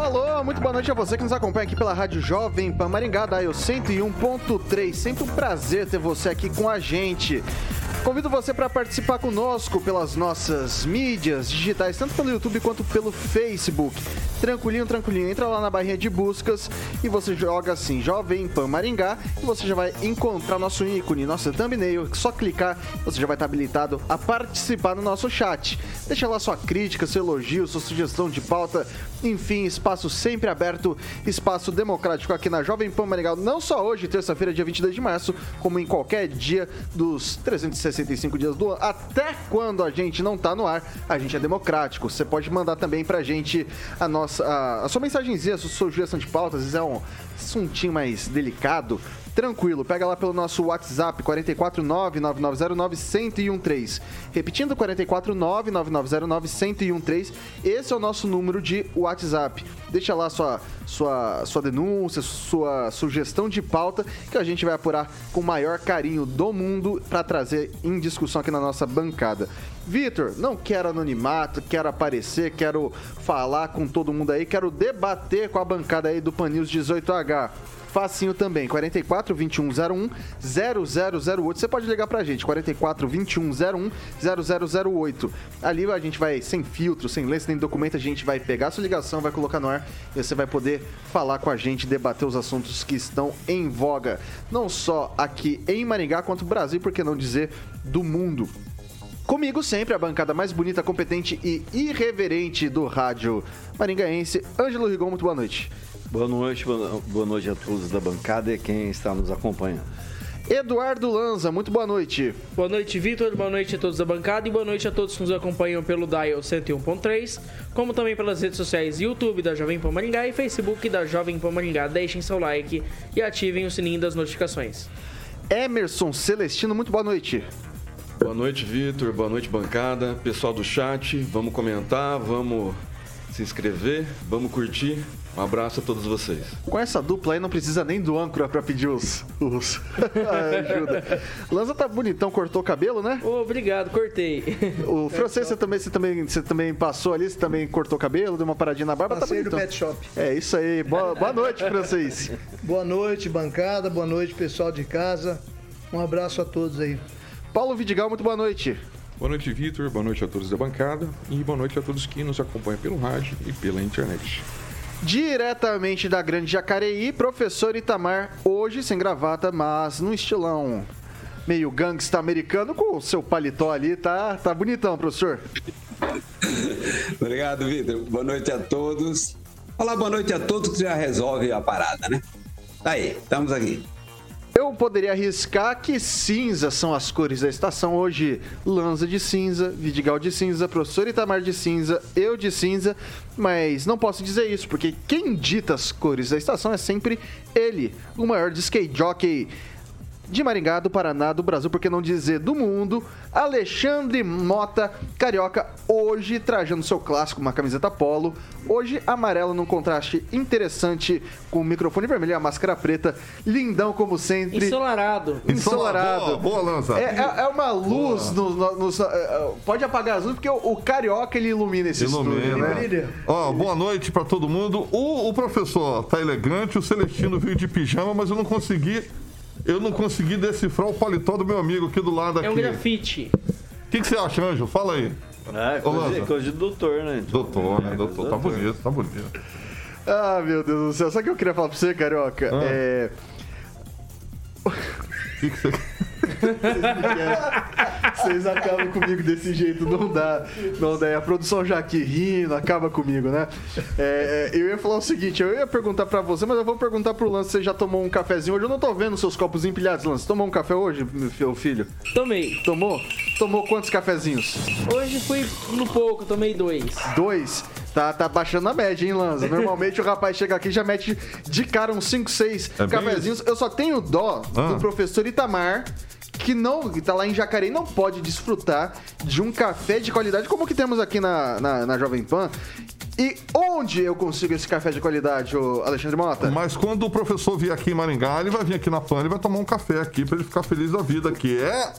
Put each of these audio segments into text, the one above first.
Alô, alô, muito boa noite a você que nos acompanha aqui pela Rádio Jovem Pan Maringá, da 101.3. Sempre um prazer ter você aqui com a gente. Convido você para participar conosco pelas nossas mídias digitais, tanto pelo YouTube quanto pelo Facebook. Tranquilinho, tranquilinho. Entra lá na barrinha de buscas e você joga assim, Jovem Pan Maringá, e você já vai encontrar nosso ícone, nosso thumbnail. Só clicar, você já vai estar habilitado a participar no nosso chat. Deixa lá sua crítica, seu elogio, sua sugestão de pauta. Enfim, espaço sempre aberto, espaço democrático aqui na Jovem Pan Maringá. Não só hoje, terça-feira, dia 22 de março, como em qualquer dia dos 360 365 dias do ano, até quando a gente não tá no ar, a gente é democrático. Você pode mandar também pra gente a nossa a, a sua mensagenzinha, a sua sugestão de pauta, às vezes é um assuntinho mais delicado, tranquilo. Pega lá pelo nosso WhatsApp 449-9909-1013. Repetindo, 449-9909-1013. Esse é o nosso número de WhatsApp. Deixa lá sua, sua, sua denúncia, sua sugestão de pauta que a gente vai apurar com o maior carinho do mundo para trazer em discussão aqui na nossa bancada. Vitor, não quero anonimato, quero aparecer, quero falar com todo mundo aí, quero debater com a bancada aí do Pan News 18H. Facinho também, 44 2101 0008. Você pode ligar pra gente, 44 2101 0008. Ali a gente vai, sem filtro, sem lei, sem documento, a gente vai pegar a sua ligação, vai colocar no ar e você vai poder falar com a gente, debater os assuntos que estão em voga. Não só aqui em Maringá, quanto no Brasil, por que não dizer do mundo. Comigo sempre a bancada mais bonita, competente e irreverente do rádio maringaense, Ângelo Rigon, muito boa noite. Boa noite, boa noite a todos da bancada e quem está nos acompanhando. Eduardo Lanza, muito boa noite. Boa noite, Vitor. Boa noite a todos da bancada e boa noite a todos que nos acompanham pelo Dial 101.3, como também pelas redes sociais YouTube da Jovem Pan Maringá e Facebook da Jovem Pan Maringá. Deixem seu like e ativem o sininho das notificações. Emerson Celestino, muito boa noite. Boa noite, Vitor. Boa noite, bancada. Pessoal do chat, vamos comentar, vamos se inscrever, vamos curtir. Um abraço a todos vocês. Com essa dupla aí não precisa nem do âncora pra pedir os. os... ajuda. Lanza tá bonitão, cortou o cabelo, né? Oh, obrigado, cortei. O francês, você também, você, também, você também passou ali, você também cortou o cabelo, deu uma paradinha na barba, Passei tá no pet shop. É isso aí. Boa, boa noite, francês. boa noite, bancada. Boa noite, pessoal de casa. Um abraço a todos aí. Paulo Vidigal, muito boa noite. Boa noite, Vitor. Boa noite a todos da bancada. E boa noite a todos que nos acompanham pelo rádio e pela internet. Diretamente da Grande Jacareí, professor Itamar, hoje sem gravata, mas no estilão meio gangsta americano, com o seu paletó ali, tá, tá bonitão, professor. Obrigado, Vitor. Boa noite a todos. Olá, boa noite a todos que já resolve a parada, né? Tá aí, estamos aqui. Eu poderia arriscar que cinza são as cores da estação. Hoje, Lanza de cinza, Vidigal de cinza, professor Itamar de cinza, eu de cinza. Mas não posso dizer isso, porque quem dita as cores da estação é sempre ele, o maior de skate jockey de Maringá, do Paraná, do Brasil, por que não dizer do mundo, Alexandre Mota, carioca, hoje trajando seu clássico, uma camiseta polo, hoje amarelo num contraste interessante com o microfone vermelho e a máscara preta, lindão como sempre. Ensolarado. Ensolarado. Boa, boa lança. É, é, é uma luz no, no, no- no- pode apagar as luzes, porque o, o carioca ele ilumina esse estúdio, Ilumina. né? Ó, boa noite pra todo mundo. O, o professor tá elegante, o Celestino veio de pijama, mas eu não consegui. Eu não consegui decifrar o paletó do meu amigo aqui do lado aqui. É um grafite. O que, que você acha, Anjo? Fala aí. É, Ô, coisa, Lanza. coisa de doutor, né? Doutor, né? É, Doutor, tá doutor. bonito, tá bonito. Ah, meu Deus do céu. Sabe o que eu queria falar pra você, carioca? Ah. É. O que, que você. Vocês acabam comigo desse jeito, não dá. Não dá. E A produção já aqui rindo, acaba comigo, né? É, é, eu ia falar o seguinte, eu ia perguntar pra você, mas eu vou perguntar pro Lance, você já tomou um cafezinho hoje? Eu não tô vendo seus copos empilhados, Lance. Tomou um café hoje, meu fi- filho? Tomei. Tomou? Tomou quantos cafezinhos? Hoje fui no pouco, tomei dois. Dois. Tá, tá baixando a média, hein, Lanza? Normalmente o rapaz chega aqui e já mete de cara uns 5, 6 É bem cafezinhos. Eu só tenho dó Ah. do professor Itamar, que não que tá lá em Jacareí não pode desfrutar de um café de qualidade como o que temos aqui na, na, na Jovem Pan. E onde eu consigo esse café de qualidade, Alexandre Mota? Mas quando o professor vier aqui em Maringá, ele vai vir aqui na PAN, ele vai tomar um café aqui pra ele ficar feliz da vida, que é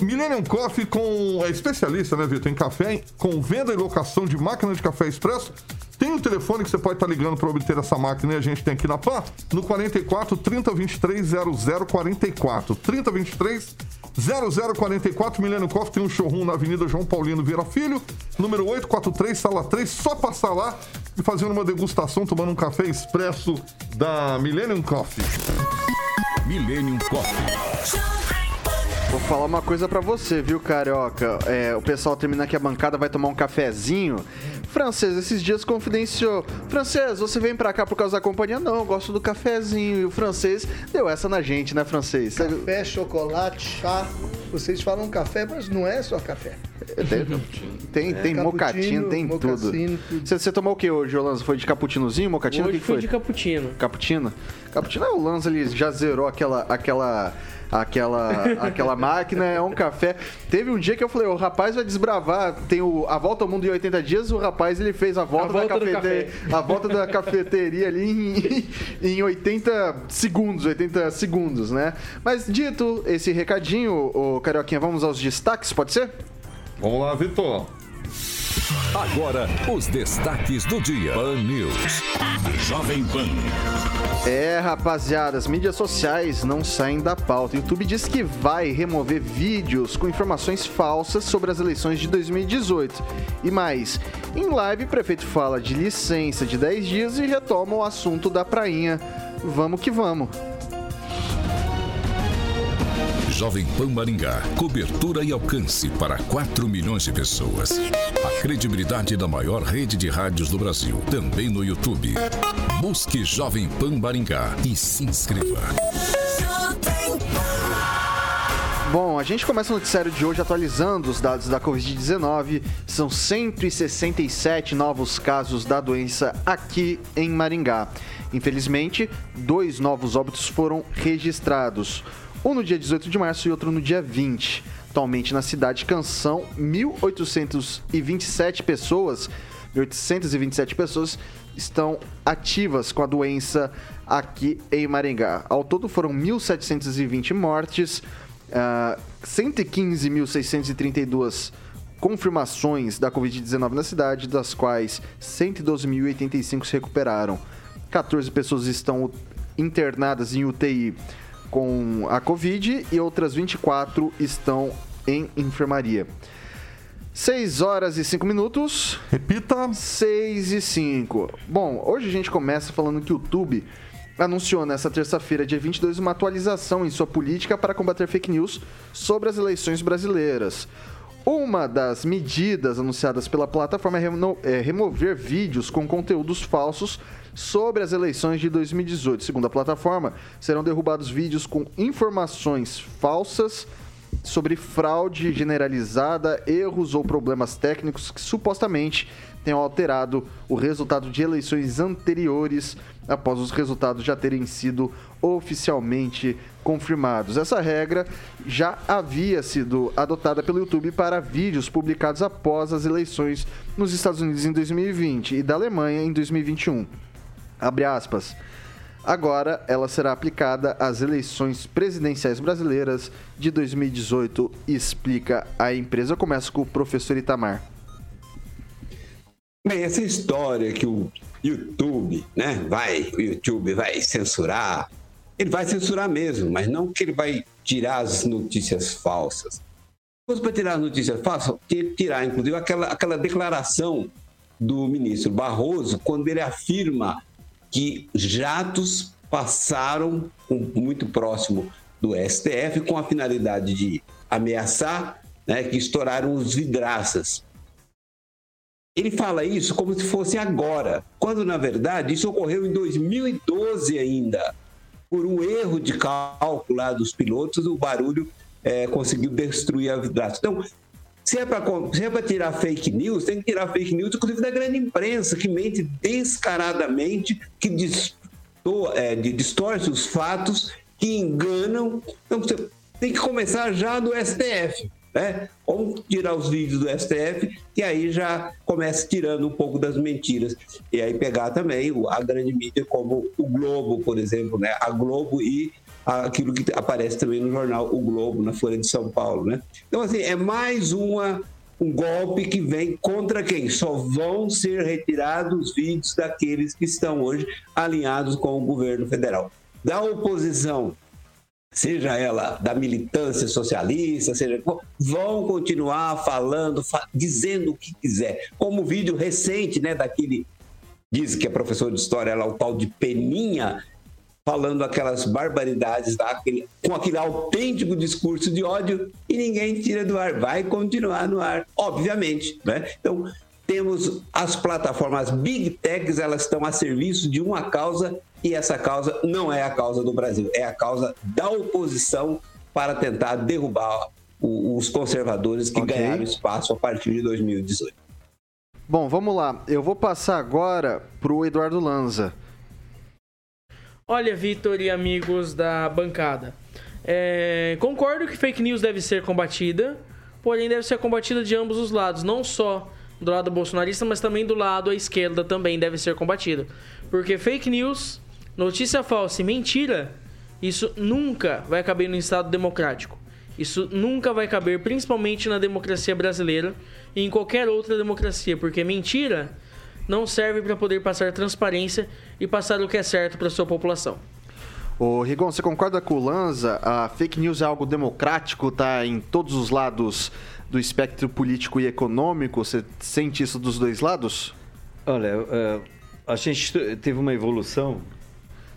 Millennium Coffee com. É especialista, né, Vitor? Em café, com venda e locação de máquina de café expresso. Tem um telefone que você pode estar ligando para obter essa máquina e a gente tem aqui na PAN, no 44 3023 0044. 3023 0044 Milênio Coffee tem um showroom na Avenida João Paulino Vieira Filho, número 843, sala 3. Só passar lá e fazer uma degustação, tomando um café expresso da Millennium Coffee. Millennium Coffee. Vou falar uma coisa pra você, viu, Carioca? É, o pessoal termina aqui a bancada, vai tomar um cafezinho. Francês, esses dias confidenciou. Francês, você vem pra cá por causa da companhia? Não, eu gosto do cafezinho. E o francês deu essa na gente, né, francês? Café, chocolate, chá. Vocês falam café, mas não é só café. Tem, tem, tem É, mocatino, tem tudo. Você, você tomou o que hoje, Lanza? Foi de cappuccinozinho, mocatino? O Hoje que, que foi? de cappuccino. Cappuccino? Cappuccino é o Lanza, ele já zerou aquela, aquela, aquela, aquela máquina, é um café. Teve um dia que eu falei, o rapaz vai desbravar, tem o, a volta ao mundo em 80 dias, o rapaz ele fez a volta, A volta da, do cafete- a volta da cafeteria ali em, em 80 segundos, 80 segundos, né? Mas dito esse recadinho, o Carioquinha, vamos aos destaques, pode ser? Vamos lá, Vitor. Agora, os destaques do dia. Pan News. Jovem Pan. É, rapaziada, as mídias sociais não saem da pauta. O YouTube diz que vai remover vídeos com informações falsas sobre as eleições de 2018. E mais, em live, o prefeito fala de licença de 10 dias e retoma o assunto da prainha. Vamos que vamos. Jovem Pan Maringá. Cobertura e alcance para 4 milhões de pessoas. A credibilidade da maior rede de rádios do Brasil. Também no YouTube. Busque Jovem Pan Maringá e se inscreva. Bom, a gente começa o noticiário de hoje atualizando os dados da Covid-19. São 167 novos casos da doença aqui em Maringá. Infelizmente, dois novos óbitos foram registrados. Um no dia 18 de março e outro no dia 20. Atualmente na cidade de Canção, 1.827 pessoas, 1.827 pessoas estão ativas com a doença aqui em Maringá. Ao todo foram 1.720 mortes, ah, 115.632 confirmações da Covid-19 na cidade, das quais 112.085 se recuperaram. 14 pessoas estão internadas em UTI com a Covid e outras 24 estão em enfermaria. 6 horas e 5 minutos. Repita. 6 e 5. Bom, hoje a gente começa falando que o YouTube anunciou nessa terça-feira, dia 22, uma atualização em sua política para combater fake news sobre as eleições brasileiras. Uma das medidas anunciadas pela plataforma é, remo- é remover vídeos com conteúdos falsos sobre as eleições de 2018. Segundo a plataforma, serão derrubados vídeos com informações falsas sobre fraude generalizada, erros ou problemas técnicos que supostamente tenham alterado o resultado de eleições anteriores após os resultados já terem sido oficialmente confirmados. Essa regra já havia sido adotada pelo YouTube para vídeos publicados após as eleições nos Estados Unidos em 2020 e da Alemanha em 2021. Abre aspas. Agora ela será aplicada às eleições presidenciais brasileiras de 2018, explica a empresa. Eu começo com o professor Itamar. Bem, essa história que o YouTube, né, vai, o YouTube vai censurar, ele vai censurar mesmo, mas não que ele vai tirar as notícias falsas. Se para tirar as notícias falsas, que tirar, inclusive, aquela, aquela declaração do ministro Barroso, quando ele afirma que jatos passaram muito próximo do STF com a finalidade de ameaçar né, que estouraram os vidraças. Ele fala isso como se fosse agora, quando na verdade isso ocorreu em 2012 ainda. Por um erro de cálculo lá dos pilotos, o barulho eh, conseguiu destruir a vidraça. Então, Se é para tirar fake news, tem que tirar fake news, inclusive da grande imprensa, que mente descaradamente, que distor, é, distorce os fatos, que enganam. Então, você tem que começar já do STF. Né? Vamos tirar os vídeos do STF, e aí já começa tirando um pouco das mentiras. E aí pegar também a grande mídia, como o Globo, por exemplo, né? a Globo e aquilo que aparece também no jornal O Globo, na Folha de São Paulo. Né? Então, assim, é mais uma, um golpe que vem contra quem? Só vão ser retirados os vídeos daqueles que estão hoje alinhados com o governo federal. Da oposição, seja ela da militância socialista, seja vão continuar falando, fa dizendo o que quiser. Como o vídeo recente, né, daquele diz que é professor de história lá, o tal de Peninha, falando aquelas barbaridades lá, aquele, com aquele autêntico discurso de ódio e ninguém tira do ar, vai continuar no ar, obviamente, né? Então, temos as plataformas Big Techs, elas estão a serviço de uma causa e essa causa não é a causa do Brasil, é a causa da oposição para tentar derrubar os conservadores que okay. ganharam espaço a partir de 2018. Bom, vamos lá. Eu vou passar agora para o Eduardo Lanza. Olha, Vitor e amigos da bancada. É, concordo que fake news deve ser combatida, porém deve ser combatida de ambos os lados, não só do lado bolsonarista, mas também do lado à esquerda também deve ser combatida. Porque fake news, notícia falsa e mentira, isso nunca vai caber no Estado democrático. Isso nunca vai caber, principalmente na democracia brasileira e em qualquer outra democracia, porque mentira não serve para poder passar transparência e passar o que é certo para sua população. Ô, Rigon, você concorda com o Lanza? A fake news é algo democrático, tá em todos os lados do espectro político e econômico? Você sente isso dos dois lados? Olha, é, a gente teve uma evolução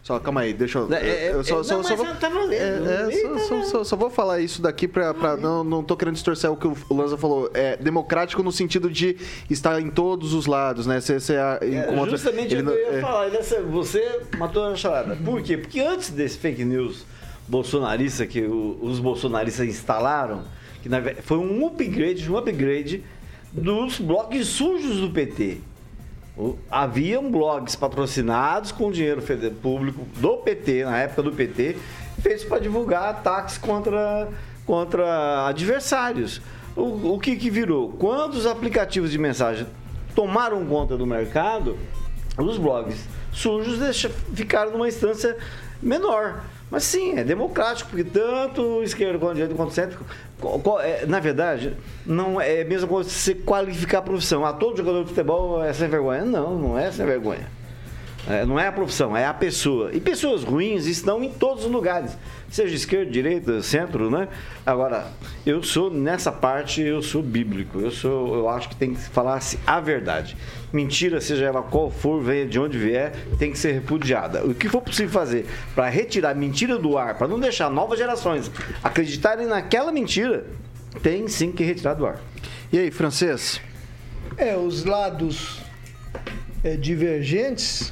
só, calma aí, deixa eu. É, eu só, só, só, vou, tá é, é, só, só, vou falar isso daqui pra. pra não, não tô querendo distorcer o que o Lanza falou. É democrático no sentido de estar em todos os lados, né? Você, você encontra, justamente o que eu ia falar. Você matou a charada. Por quê? Porque antes desse fake news bolsonarista que os bolsonaristas instalaram, que na, foi um upgrade, um upgrade dos blogs sujos do PT. Haviam blogs patrocinados com dinheiro público do PT, na época do PT, feitos para divulgar ataques contra, contra adversários. O, o que, que virou? Quando os aplicativos de mensagem tomaram conta do mercado, os blogs sujos deixa, ficaram numa instância menor. Mas sim, é democrático, porque tanto esquerdo quanto direito quanto centro. É, na verdade, não é a mesma coisa você qualificar a profissão. Ah, todo jogador de futebol é sem vergonha. Não, não é sem vergonha. É, não é a profissão, é a pessoa. E pessoas ruins estão em todos os lugares, seja esquerda, direita, centro, né? Agora, eu sou nessa parte, eu sou bíblico. Eu sou, eu acho que tem que falar a verdade. Mentira, seja ela qual for, venha de onde vier, tem que ser repudiada. O que for possível fazer para retirar mentira do ar, para não deixar novas gerações acreditarem naquela mentira, tem sim que retirar do ar. E aí, francês? É, os lados é, divergentes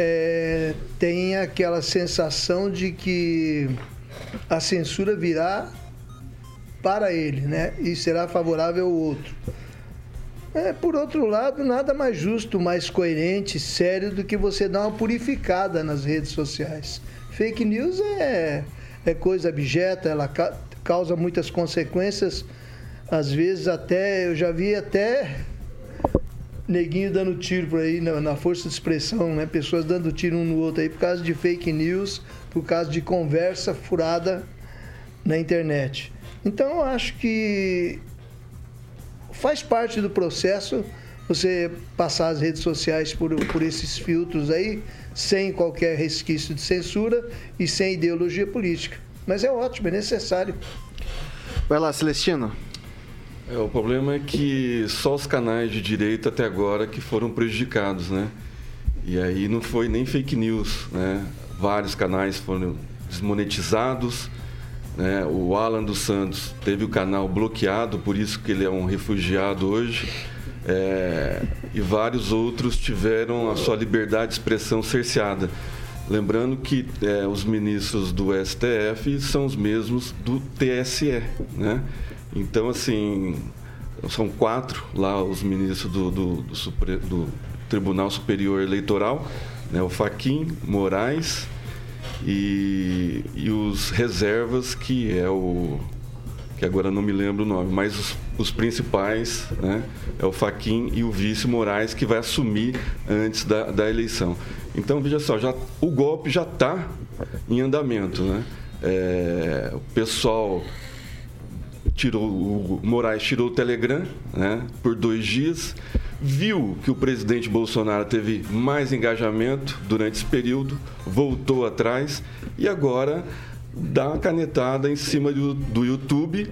é, tem aquela sensação de que a censura virá para ele, né? E será favorável ao outro. É, por outro lado, nada mais justo, mais coerente, sério do que você dar uma purificada nas redes sociais. Fake news é, é coisa abjeta, ela ca causa muitas consequências, às vezes até, eu já vi até neguinho dando tiro por aí na, na, força de expressão, né? Pessoas dando tiro um no outro aí por causa de fake news, por causa de conversa furada na internet. Então eu acho que faz parte do processo você passar as redes sociais por, por esses filtros aí, sem qualquer resquício de censura e sem ideologia política. Mas é ótimo, é necessário. Vai lá, Celestino. É, o problema é que só os canais de direita até agora que foram prejudicados, né? E aí não foi nem fake news, né? Vários canais foram desmonetizados, né? O Alan dos Santos teve o canal bloqueado, por isso que ele é um refugiado hoje. É, e vários outros tiveram a sua liberdade de expressão cerceada. Lembrando que é, os ministros do STF são os mesmos do TSE, né? Então, assim, são quatro lá os ministros do, do, do, Supre, do Tribunal Superior Eleitoral, né, o Faquim, Moraes e, e os reservas, que é o que agora não me lembro o nome, mas os, os principais, né, é o Faquim e o vice Moraes, que vai assumir antes da, da eleição. Então, veja só, já, o golpe já está em andamento. Né? É, o pessoal tirou, o Moraes tirou o Telegram né, por dois dias, viu que o presidente Bolsonaro teve mais engajamento durante esse período, voltou atrás e agora dá uma canetada em cima do, do YouTube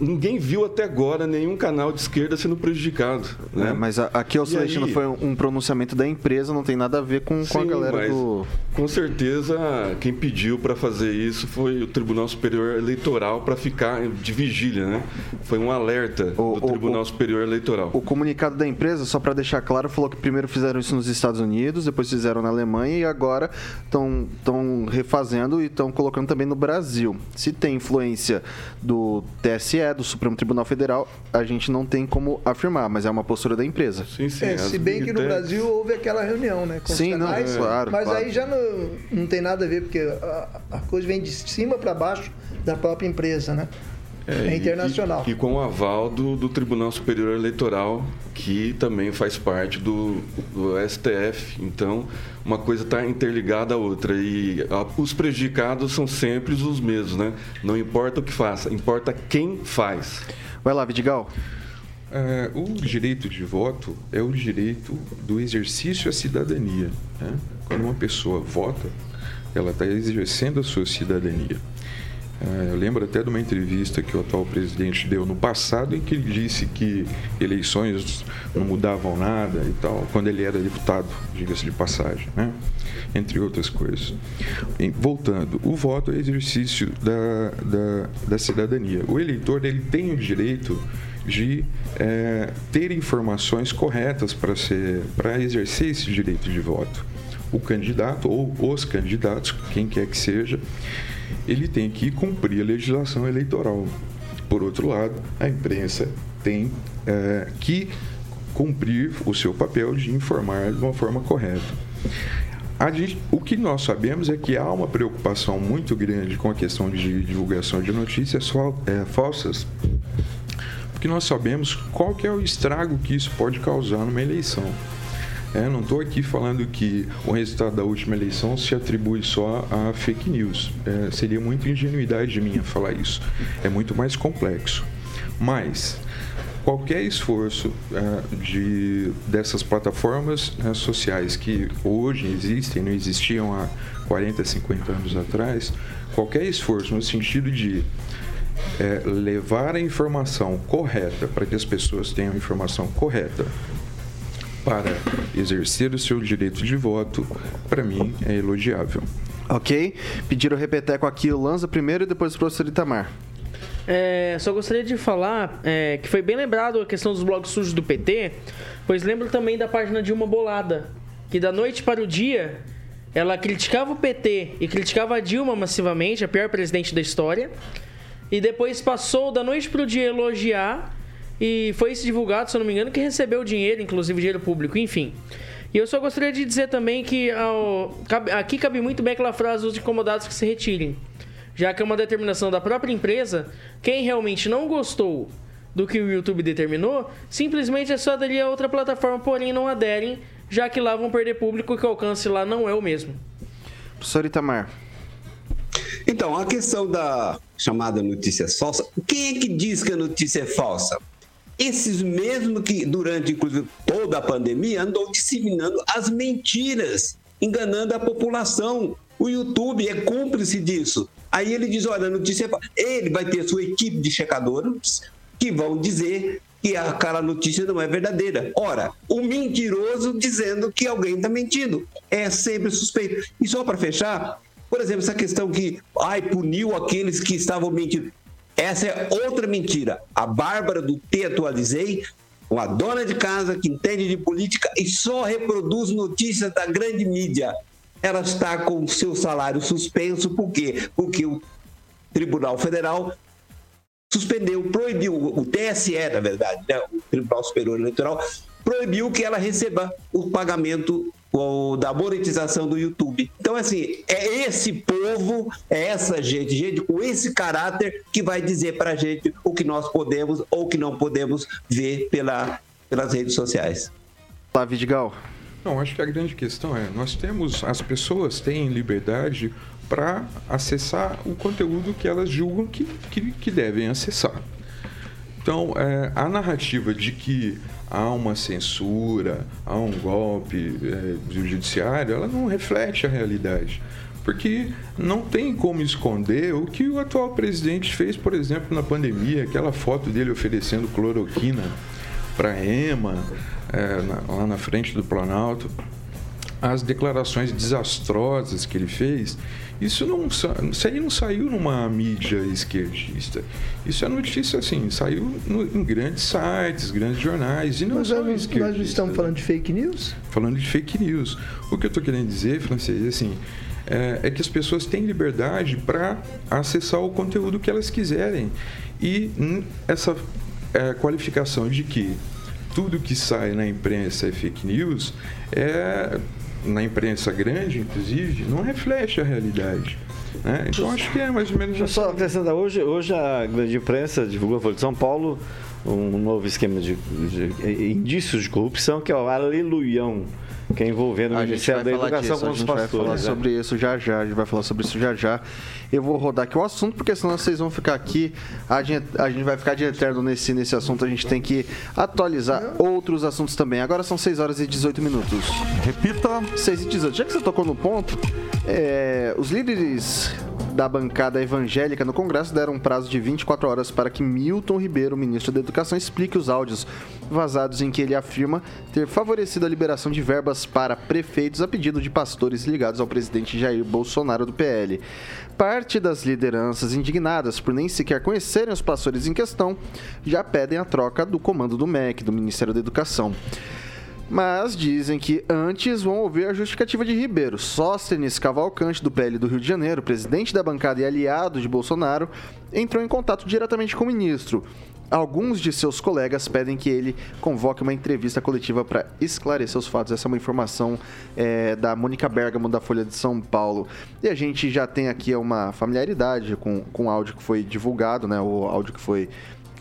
ninguém viu até agora nenhum canal de esquerda sendo prejudicado. Né? É, mas aqui, o Celestino, aí... foi um pronunciamento da empresa, não tem nada a ver com, Sim, com a galera do. Com certeza, quem pediu para fazer isso foi o Tribunal Superior Eleitoral para ficar de vigília, né? Foi um alerta o, do o, Tribunal o, Superior Eleitoral. O comunicado da empresa, só para deixar claro, falou que primeiro fizeram isso nos Estados Unidos, depois fizeram na Alemanha e agora estão refazendo e estão colocando também no Brasil. Se tem influência do TSE, do Supremo Tribunal Federal, a gente não tem como afirmar, mas é uma postura da empresa. Sim, sim. É, se bem que no Brasil houve aquela reunião, né? Com sim, canais, não, é, claro. Mas claro. aí já não, não tem nada a ver, porque a, a coisa vem de cima para baixo da própria empresa, né? É, é internacional. E, e, com o aval do, do, Tribunal Superior Eleitoral, que também faz parte do, do STF. Então, uma coisa está interligada à outra. E a, os prejudicados são sempre os mesmos, né? Não importa o que faça, importa quem faz. Vai lá, Vidigal. É, o direito de voto é o direito do exercício à cidadania. Né? Quando uma pessoa vota, ela está exercendo a sua cidadania. É, eu lembro até de uma entrevista que o atual presidente deu no passado, em que ele disse que eleições não mudavam nada e tal, quando ele era deputado, diga-se de passagem, né? entre outras coisas. voltando, o voto é exercício da, da, da, cidadania. O eleitor ele tem o direito de é, ter informações corretas para exercer esse direito de voto. O candidato ou os candidatos, quem quer que seja, ele tem que cumprir a legislação eleitoral. Por outro lado, a imprensa tem é, que cumprir o seu papel de informar de uma forma correta. Gente, o que nós sabemos é que há uma preocupação muito grande com a questão de divulgação de notícias é, falsas, porque nós sabemos qual que é o estrago que isso pode causar numa eleição. É, não estou aqui falando que o resultado da última eleição se atribui só a fake news. É, seria muita ingenuidade minha falar isso. É muito mais complexo. Mas qualquer esforço é, de, dessas plataformas né, sociais que hoje existem, não existiam há 40, 50 anos atrás, qualquer esforço no sentido de é, levar a informação correta para que as pessoas tenham a informação correta para exercer o seu direito de voto, para mim é elogiável. Ok. Pediram repeteco aqui o Lanza primeiro e depois o professor Itamar. É, só gostaria de falar é, que foi bem lembrado a questão dos blogs sujos do PT, pois lembro também da página de uma bolada, que da noite para o dia ela criticava o PT e criticava a Dilma massivamente, a pior presidente da história, e depois passou da noite para o dia elogiar e foi divulgado, se eu não me engano, que recebeu dinheiro, inclusive dinheiro público, enfim. E eu só gostaria de dizer também que ao, cabe, aqui cabe muito bem aquela frase os incomodados que se retirem. Já que é uma determinação da própria empresa, quem realmente não gostou do que o YouTube determinou, simplesmente é só aderir a outra plataforma, porém não aderem, já que lá vão perder público e que o alcance lá não é o mesmo. Professor Itamar. Então, a questão da chamada notícia falsa, quem é que diz que a notícia é falsa? Esses mesmo que durante inclusive toda a pandemia andou disseminando as mentiras, enganando a população. O YouTube é cúmplice disso. Aí ele diz, olha, a notícia é... ele vai ter sua equipe de checadores que vão dizer que aquela notícia não é verdadeira. Ora, o mentiroso dizendo que alguém está mentindo é sempre suspeito. E só para fechar, por exemplo, essa questão que ai puniu aqueles que estavam mentindo. Essa é outra mentira. A Bárbara do T Atualizei, uma dona de casa que entende de política e só reproduz notícias da grande mídia. Ela está com seu salário suspenso, por quê? Porque o Tribunal Federal suspendeu, proibiu, o TSE, na verdade, né, o Tribunal Superior Eleitoral, proibiu que ela receba o pagamento da monetização do YouTube. Então, assim, é esse povo, é essa gente, gente com esse caráter que vai dizer para a gente o que nós podemos ou que não podemos ver pela, pelas redes sociais. Olá, Vidigal. Não, acho que a grande questão é, nós temos, as pessoas têm liberdade para acessar o conteúdo que elas julgam que, que, que devem acessar. Então, é, a narrativa de que há uma censura, há um golpe é, do judiciário, ela não reflete a realidade. Porque não tem como esconder o que o atual presidente fez, por exemplo, na pandemia, aquela foto dele oferecendo cloroquina para a EMA, é, na, lá na frente do Planalto, as declarações desastrosas que ele fez isso não, isso aí não saiu numa mídia esquerdista. Isso é notícia assim, saiu no, em grandes sites, grandes jornais e não Mas só nós, nós estamos falando de fake news? Falando de fake news. O que eu estou querendo dizer, francês, é assim, é, é que as pessoas têm liberdade para acessar o conteúdo que elas quiserem. E essa é, qualificação de que tudo que sai na imprensa é fake news é na imprensa grande, inclusive, não reflete a realidade. Né? Então acho que é mais ou menos. Só acrescentar, hoje, hoje a grande imprensa divulgou a Folha de São Paulo um novo esquema de, de, de indícios de corrupção, que é o Aleluião que é envolvendo o Ministério da Educação disso, com os pastores. A gente vai falar né? sobre isso já já, a gente vai falar sobre isso já já. Eu vou rodar aqui o assunto, porque senão vocês vão ficar aqui, a gente, a gente vai ficar de eterno nesse, nesse assunto, a gente tem que atualizar outros assuntos também. Agora são 6 horas e 18 minutos. Repita. 6 e 18. Já que você tocou no ponto, é, os líderes da bancada evangélica no Congresso deram um prazo de 24 horas para que Milton Ribeiro, ministro da Educação, explique os áudios vazados em que ele afirma ter favorecido a liberação de verbas para prefeitos a pedido de pastores ligados ao presidente Jair Bolsonaro do PL. Parte das lideranças indignadas por nem sequer conhecerem os pastores em questão já pedem a troca do comando do MEC, do Ministério da Educação mas dizem que antes vão ouvir a justificativa de Ribeiro. Sóstenes Cavalcante, do PL do Rio de Janeiro, presidente da bancada e aliado de Bolsonaro, entrou em contato diretamente com o ministro. Alguns de seus colegas pedem que ele convoque uma entrevista coletiva para esclarecer os fatos. Essa é uma informação é, da Mônica Bergamo, da Folha de São Paulo. E a gente já tem aqui uma familiaridade com, com o áudio que foi divulgado, né? O áudio que foi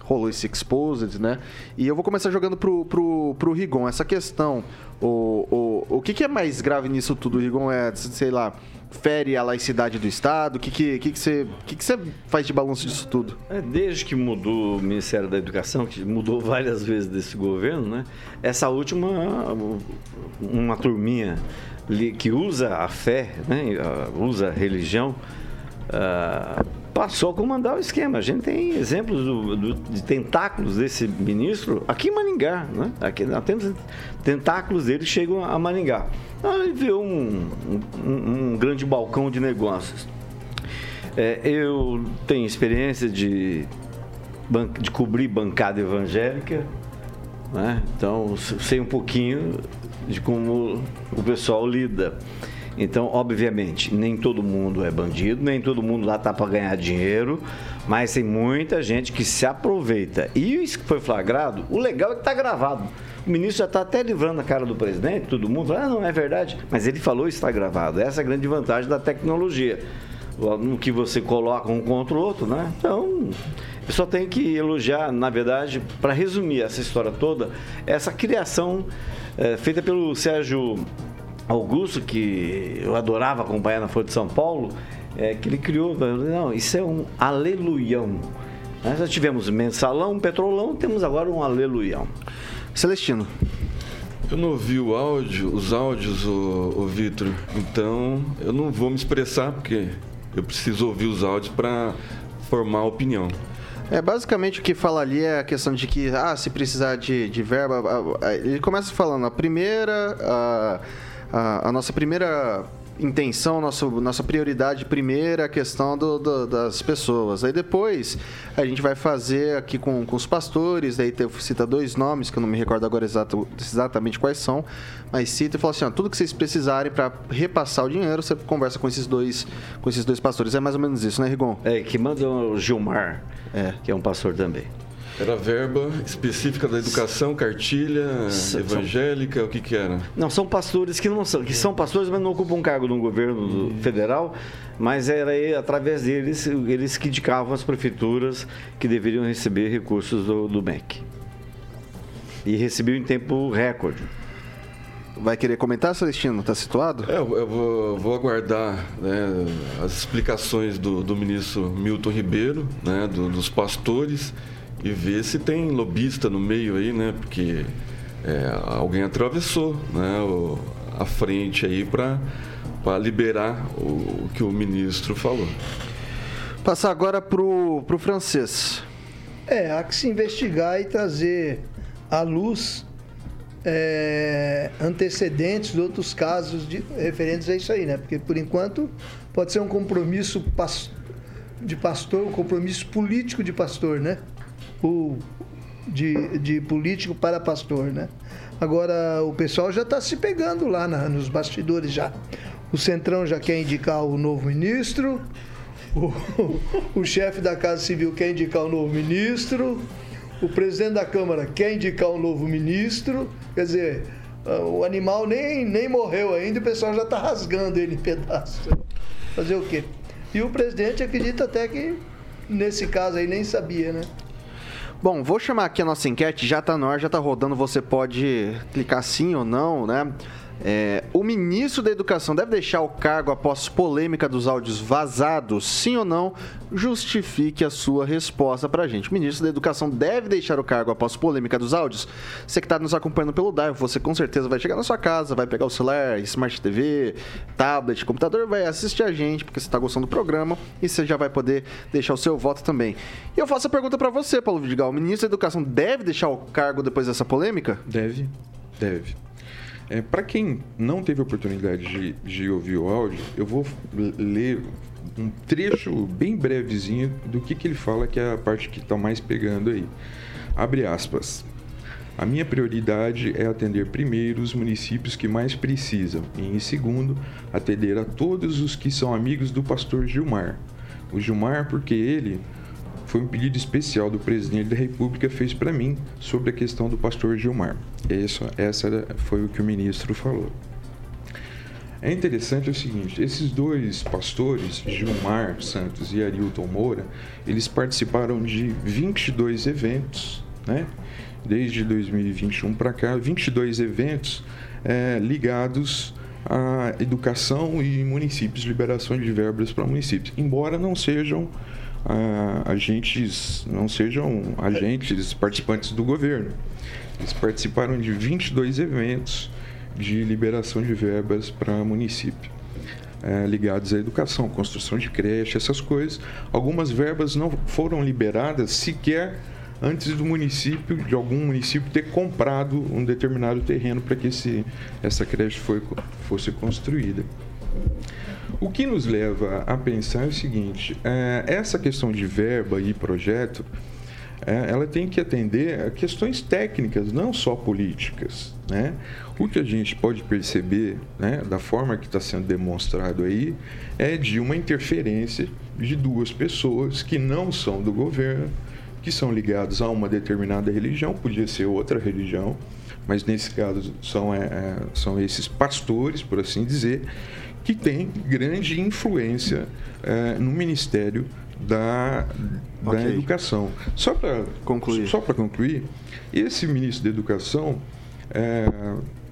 rolou esse Exposed, né? E eu vou começar jogando pro, pro, pro Rigon. Essa questão, o, o, o que, que é mais grave nisso tudo, Rigon? É, sei lá, fere a laicidade do Estado? O que, que, que, que, você, que, que você faz de balanço disso tudo? É, desde que mudou o Ministério da Educação, que mudou várias vezes desse governo, né? Essa última, uma turminha que usa a fé, né? usa a religião, uh, passou a comandar o esquema. A gente tem exemplos do, do, de tentáculos desse ministro aqui em Maningá. Né? Aqui, temos tentáculos dele chegam a Maningá. Então, ele viu um, um, um grande balcão de negócios. É, eu tenho experiência de, de cobrir bancada evangélica, né? então sei um pouquinho de como o pessoal lida. Então, obviamente, nem todo mundo é bandido, nem todo mundo lá tá para ganhar dinheiro, mas tem muita gente que se aproveita. E isso que foi flagrado, o legal é que tá gravado. O ministro já está até livrando a cara do presidente, todo mundo fala, ah, não, é verdade. Mas ele falou está gravado. Essa é a grande vantagem da tecnologia. No que você coloca um contra o outro, né? Então, eu só tenho que elogiar, na verdade, para resumir essa história toda, essa criação é, feita pelo Sérgio Augusto, que eu adorava acompanhar na Folha de São Paulo, é, que ele criou, não, isso é um aleluião. Nós já tivemos mensalão, petrolão, temos agora um aleluião. Celestino. Eu não ouvi o áudio, os áudios, o, o Vitor, então eu não vou me expressar porque eu preciso ouvir os áudios para formar opinião. É, basicamente o que fala ali é a questão de que, ah, se precisar de, de verba, ele começa falando, a primeira, a a, a nossa primeira intenção, nossa, nossa prioridade primeira é a questão do, do, das pessoas. Aí depois a gente vai fazer aqui com, com os pastores, daí te, cita dois nomes, que eu não me recordo agora exato, exatamente quais são, mas cita e fala assim, ó, tudo que vocês precisarem para repassar o dinheiro, você conversa com esses dois com esses dois pastores. É mais ou menos isso, né, Rigon? É, que manda o Gilmar, é. que é um pastor também. Era verba específica da educação, cartilha, evangélica, o que que era? Não, são pastores que não são, que são pastores, mas não ocupam um cargo no governo federal, mas era através deles, eles que indicavam as prefeituras que deveriam receber recursos do, do MEC. E recebiam em tempo recorde. Vai querer comentar, Celestino? Está situado? É, eu vou, vou aguardar né, as explicações do, do, ministro Milton Ribeiro, né, do, dos pastores, e ver se tem lobista no meio aí, né? Porque é, alguém atravessou né, o, a frente aí para liberar o, o, que o ministro falou. Passar agora para o francês. É, há que se investigar e trazer à luz é, antecedentes de outros casos de, referentes a isso aí, né? Porque por enquanto pode ser um compromisso de pastor, um compromisso político de pastor, né? O, de, de político para pastor, né? Agora o pessoal já está se pegando lá na, nos bastidores já. O Centrão já quer indicar o novo ministro, o, o chefe da Casa Civil quer indicar o novo ministro, o presidente da Câmara quer indicar um novo ministro. Quer dizer, o animal nem, nem morreu ainda o pessoal já está rasgando ele em pedaços. Fazer o quê? E o presidente acredita até que nesse caso aí nem sabia, né? Bom, vou chamar aqui a nossa enquete, já está no ar, já está rodando, você pode clicar sim ou não, né? É, o ministro da Educação deve deixar o cargo após polêmica dos áudios vazados? Sim ou não? Justifique a sua resposta para a gente. O ministro da Educação deve deixar o cargo após polêmica dos áudios? Você que está nos acompanhando pelo Dive, você com certeza vai chegar na sua casa, vai pegar o celular, Smart TV, tablet, computador, vai assistir a gente, porque você está gostando do programa e você já vai poder deixar o seu voto também. E eu faço a pergunta para você, Paulo Vidigal. O ministro da Educação deve deixar o cargo depois dessa polêmica? Deve, deve. É, Para quem não teve oportunidade de, de ouvir o áudio, eu vou ler um trecho bem brevezinho do que, que ele fala, que é a parte que está mais pegando aí. Abre aspas. A minha prioridade é atender primeiro os municípios que mais precisam e, em segundo, atender a todos os que são amigos do pastor Gilmar. O Gilmar, porque ele foi um pedido especial do presidente da República fez para mim sobre a questão do pastor Gilmar. Isso, essa foi o que o ministro falou. É interessante o seguinte, esses dois pastores, Gilmar Santos e Arilton Moura, eles participaram de 22 eventos, né? Desde 2021 para cá, 22 eventos é, ligados à educação e municípios, liberação de verbas para municípios, embora não sejam agentes, não sejam agentes participantes do governo. Eles participaram de 22 eventos de liberação de verbas para município. É, ligados à educação, construção de creche, essas coisas. Algumas verbas não foram liberadas sequer antes do município, de algum município, ter comprado um determinado terreno para que esse, essa creche foi, fosse construída. O que nos leva a pensar é o seguinte: é, essa questão de verba e projeto, é, ela tem que atender a questões técnicas, não só políticas. Né? O que a gente pode perceber, né, da forma que está sendo demonstrado aí, é de uma interferência de duas pessoas que não são do governo, que são ligados a uma determinada religião, podia ser outra religião, mas nesse caso são, é, é são esses pastores, por assim dizer, que tem grande influência é, no Ministério da, da okay. Educação. Só para concluir. Só para concluir, esse ministro da Educação é,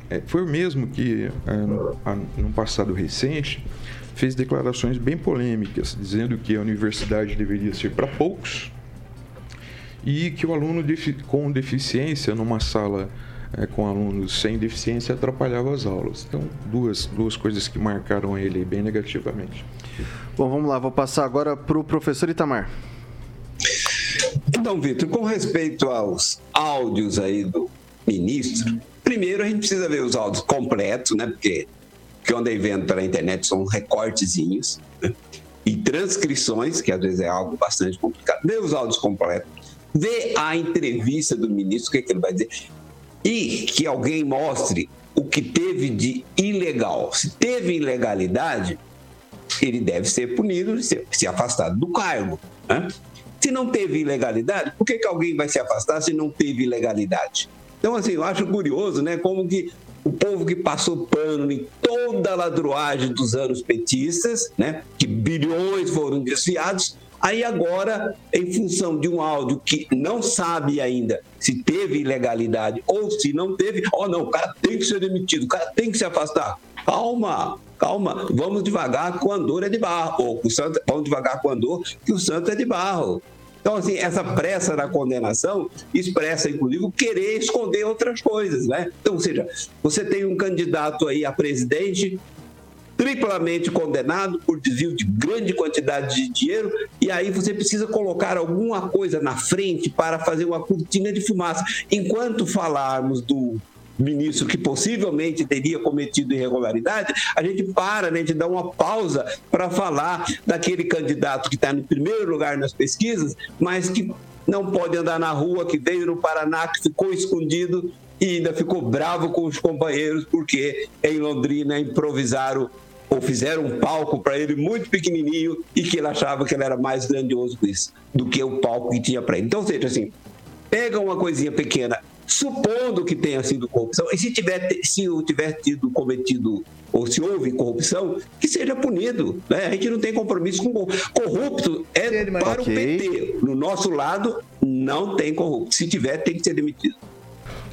é, foi o mesmo que, é, no passado recente, fez declarações bem polêmicas, dizendo que a universidade deveria ser para poucos e que o aluno com deficiência numa sala é, com alunos sem deficiência atrapalhava as aulas. Então, duas, duas coisas que marcaram ele bem negativamente. Bom, vamos lá, vou passar agora para o professor Itamar. Então, Vitor, com respeito aos áudios aí do ministro, primeiro a gente precisa ver os áudios completos, né? Porque que eu andei vendo pela internet são recortezinhos, né? e transcrições, que às vezes é algo bastante complicado, ver os áudios completos, ver a entrevista do ministro, o que, é que ele vai dizer, e que alguém mostre o que teve de ilegal. Se teve ilegalidade, ele deve ser punido, ser, ser afastado do cargo. Né? Se não teve ilegalidade, por que, que alguém vai se afastar se não teve ilegalidade? Então, assim, eu acho curioso, né? Como que o povo que passou pano em toda a ladruagem dos anos petistas, né? Que bilhões foram desviados, Aí agora, em função de um áudio que não sabe ainda se teve ilegalidade ou se não teve, oh não, o cara tem que ser demitido, o cara tem que se afastar. Calma, calma, vamos devagar com a dor é de barro, ou o santo, vamos devagar com a dor que o santo é de barro. Então, assim, essa pressa na condenação expressa, inclusive, querer esconder outras coisas, né? Então, ou seja, você tem um candidato aí a presidente triplamente condenado por desvio de grande quantidade de dinheiro, e aí você precisa colocar alguma coisa na frente para fazer uma cortina de fumaça. Enquanto falarmos do ministro que possivelmente teria cometido irregularidade, a gente para, né, a gente dá uma pausa para falar daquele candidato que está no primeiro lugar nas pesquisas, mas que não pode andar na rua, que veio no Paraná, que ficou escondido e ainda ficou bravo com os companheiros porque em Londrina improvisaram ou fizeram um palco para ele muito pequenininho e que ele achava que ele era mais grandioso isso, do que o palco que tinha para ele. Então, seja, assim, pega uma coisinha pequena, supondo que tenha sido corrupção, e se tiver, se tiver tido cometido ou se houve corrupção, que seja punido. Né? A gente não tem compromisso com corrupto. É para okay. o PT. No nosso lado, não tem corrupto. Se tiver, tem que ser demitido.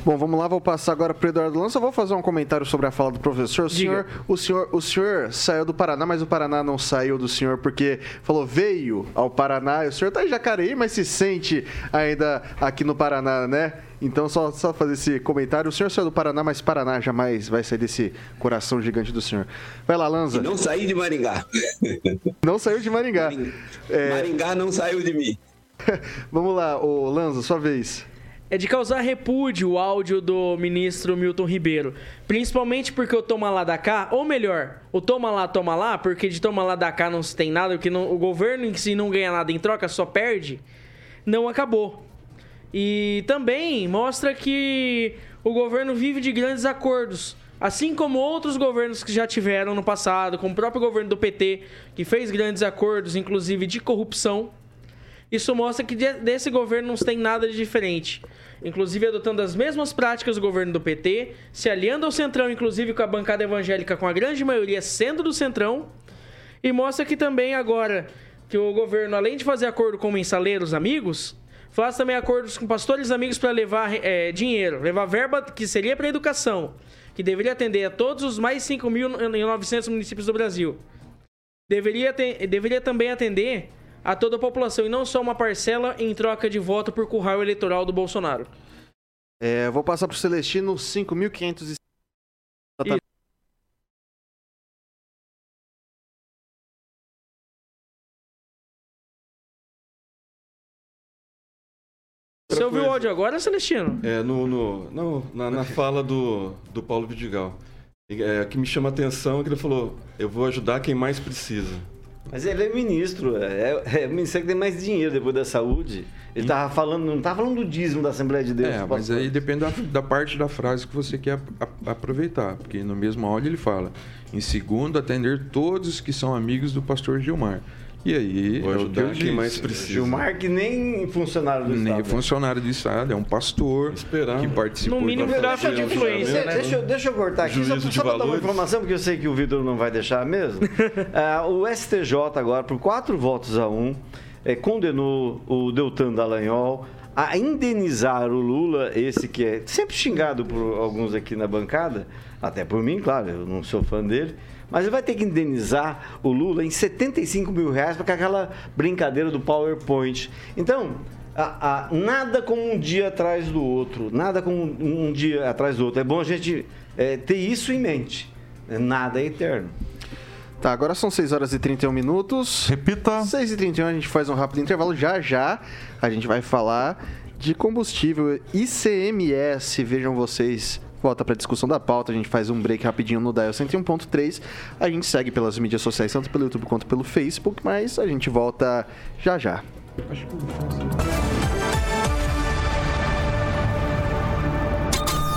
Bom, vamos lá, vou passar agora para o Eduardo Lança. Vou fazer um comentário sobre a fala do professor. O senhor, o senhor, o senhor saiu do Paraná, mas o Paraná não saiu do senhor porque falou veio ao Paraná. O senhor está em Jacareí, mas se sente ainda aqui no Paraná, né? Então, só, só fazer esse comentário. O senhor saiu do Paraná, mas Paraná jamais vai sair desse coração gigante do senhor. Vai lá, Lanza. E não saí de Maringá. Não saiu de Maringá. Maringá, é... Maringá não saiu de mim. Vamos lá, ô Lanza, sua vez é de causar repúdio o áudio do ministro Milton Ribeiro. Principalmente porque o toma lá da cá, ou melhor, o toma lá, toma lá, porque de toma lá da cá não se tem nada, porque não, o governo em si não ganha nada em troca, só perde, não acabou. E também mostra que o governo vive de grandes acordos. Assim como outros governos que já tiveram no passado, como o próprio governo do PT, que fez grandes acordos, inclusive de corrupção. Isso mostra que desse governo não tem nada de diferente inclusive adotando as mesmas práticas do governo do PT, se aliando ao Centrão, inclusive com a bancada evangélica, com a grande maioria sendo do Centrão, e mostra que também agora que o governo, além de fazer acordo com mensaleiros amigos, faz também acordos com pastores amigos para levar é, dinheiro, levar verba que seria para educação, que deveria atender a todos os mais 5.900 municípios do Brasil. Deveria, ter, deveria também atender a toda a população e não só uma parcela em troca de voto por curral eleitoral do Bolsonaro. É, vou passar para o Celestino 5.500 Você ouviu o áudio agora, Celestino? É, no, no, não, na, na fala do, do Paulo Vidigal. É, o que me chama a atenção é que ele falou: eu vou ajudar quem mais precisa. Mas ele é ministro, é, é, é o ministério que tem mais dinheiro depois da saúde. Ele estava falando, não estava falando do dízimo da Assembleia de Deus. É, mas aí depende da, da, parte da frase que você quer aproveitar. Porque no mesmo áudio ele fala: em segundo, atender todos que são amigos do pastor Gilmar. E aí, Vou ajudar é o que quem mais precisa. Gilmar, que nem funcionário do nem Estado. Nem funcionário do Estado, é um pastor Esperando. que participou. No mínimo, graça de influência, né? Deixa, deixa eu cortar aqui, Juízo só, só para dar uma informação, porque eu sei que o Vitor não vai deixar mesmo. uh, o STJ agora, por quatro votos a um, é, condenou o Deltan Dallagnol a indenizar o Lula, esse que é sempre xingado por alguns aqui na bancada, até por mim, claro, eu não sou fã dele, mas ele vai ter que indenizar o Lula em 75 mil reais para aquela brincadeira do PowerPoint. Então, a, a, nada como um dia atrás do outro, nada como um, um dia atrás do outro. É bom a gente é, ter isso em mente. Nada é eterno. Tá, agora são 6 horas e 31 minutos. Repita. 6 e 31 a gente faz um rápido intervalo. Já já a gente vai falar de combustível ICMS. Vejam vocês volta para discussão da pauta, a gente faz um break rapidinho no Dial 101.3. A gente segue pelas mídias sociais, tanto pelo YouTube quanto pelo Facebook, mas a gente volta já já. Acho que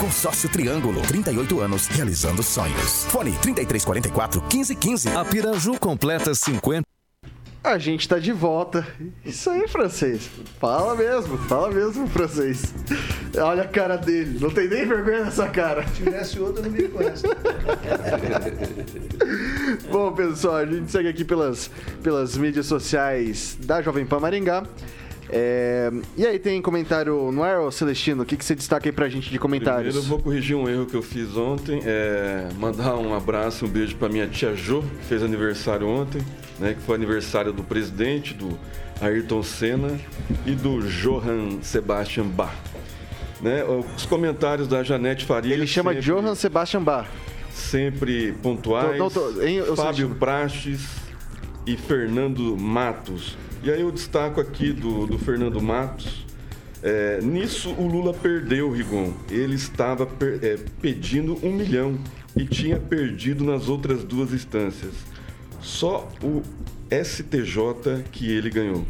Consórcio Triângulo, 38 anos, realizando sonhos. Fone 3344 1515. A Piraju completa 50. A gente tá de volta. Isso aí, francês. Fala mesmo, fala mesmo, francês. Olha a cara dele. Não tem nem vergonha nessa cara. Se tivesse outro, eu não me conhece. Bom, pessoal, a gente segue aqui pelas, pelas mídias sociais da Jovem Pan Maringá. É... E aí, tem comentário no ar, Celestino? O que, que você destaca aí pra gente de comentários? Primeiro, eu vou corrigir um erro que eu fiz ontem. É... Mandar um abraço, um beijo pra minha tia Jo, que fez aniversário ontem, né? Que foi aniversário do presidente, do Ayrton Senna e do Johann Sebastian Bach. Né? Os comentários da Janete Faria. Ele chama sempre, Johann Sebastian Bach. Sempre pontuais. Doutor, Fábio Prates e Fernando Matos e aí eu destaco aqui do, do Fernando Matos. É, nisso o Lula perdeu, Rigon. Ele estava per, é, pedindo um milhão e tinha perdido nas outras duas instâncias. Só o STJ que ele ganhou.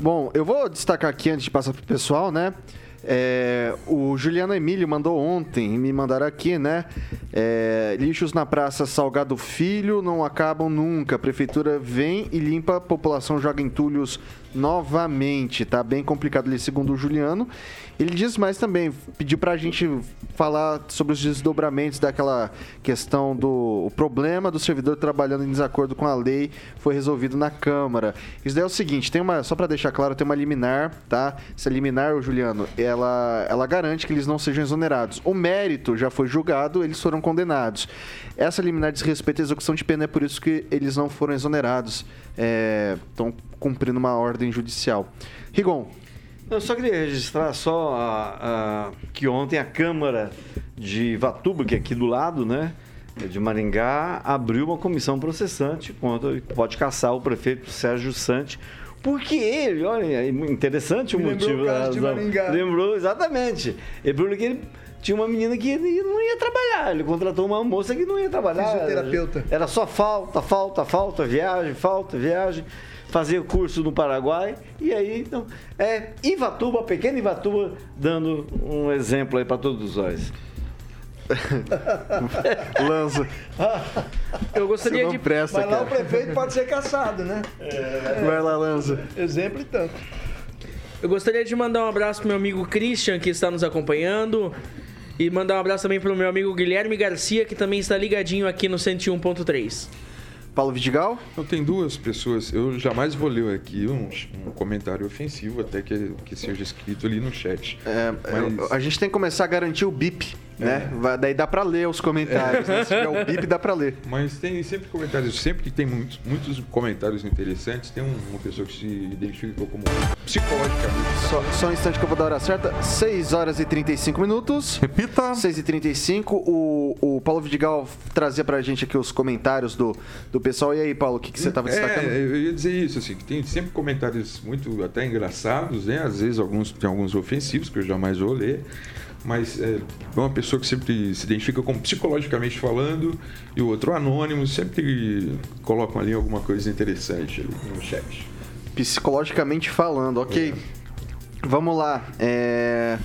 Bom, eu vou destacar aqui antes de passar para o pessoal, né? É, o Juliano Emílio mandou ontem, me mandaram aqui, né? É, lixos na Praça Salgado Filho não acabam nunca. A prefeitura vem e limpa, a população joga entulhos novamente. Tá bem complicado ali, segundo o Juliano. Ele diz mais também, pediu para a gente falar sobre os desdobramentos daquela questão do o problema do servidor trabalhando em desacordo com a lei foi resolvido na Câmara. Isso daí é o seguinte, tem uma, só para deixar claro, tem uma liminar, tá? Essa liminar, Juliano, ela, ela garante que eles não sejam exonerados. O mérito já foi julgado, eles foram condenados. Essa liminar diz respeito à execução de pena, é por isso que eles não foram exonerados. Estão é, cumprindo uma ordem judicial. Rigon, eu só queria registrar só a, a, que ontem a Câmara de Vatuba, que é aqui do lado, né? De Maringá, abriu uma comissão processante contra pode caçar o prefeito Sérgio Sante. Porque ele, olha, é interessante o Me motivo da razão. Lembrou, exatamente. Ele que ele tinha uma menina que não ia trabalhar. Ele contratou uma moça que não ia trabalhar. Fisioterapeuta. Era só falta, falta, falta, viagem, falta, viagem fazer curso no Paraguai. E aí, então, é Ivatuba, pequena Ivatuba, dando um exemplo aí para todos nós. Lança. Eu gostaria de. Presta, Mas lá o prefeito pode ser caçado, né? É. Vai lá, Lança. Exemplo e tanto. Eu gostaria de mandar um abraço pro meu amigo Christian, que está nos acompanhando. E mandar um abraço também pro meu amigo Guilherme Garcia, que também está ligadinho aqui no 101.3. Paulo Vidigal? Eu tenho duas pessoas. Eu jamais vou ler aqui um, um comentário ofensivo, até que, que seja escrito ali no chat. É, Mas... A gente tem que começar a garantir o BIP né? É. Daí dá para ler os comentários, né? Se tiver o bip, dá para ler. Mas tem sempre comentários, sempre que tem muitos, muitos comentários interessantes, tem uma pessoa que se identifica como psicologicamente. Só, só um instante que eu vou dar a hora certa. 6 horas e 35 minutos. Repita. 6 e 35 o, o Paulo Vidigal trazia pra gente aqui os comentários do, do pessoal. E aí, Paulo, o que, que você tava destacando? É, eu ia dizer isso, assim, que tem sempre comentários muito até engraçados, né? Às vezes alguns tem alguns ofensivos que eu jamais vou ler mas é uma pessoa que sempre se identifica como psicologicamente falando e o outro anônimo, sempre colocam ali alguma coisa interessante no chat. Psicologicamente falando, ok. É. Vamos lá. É...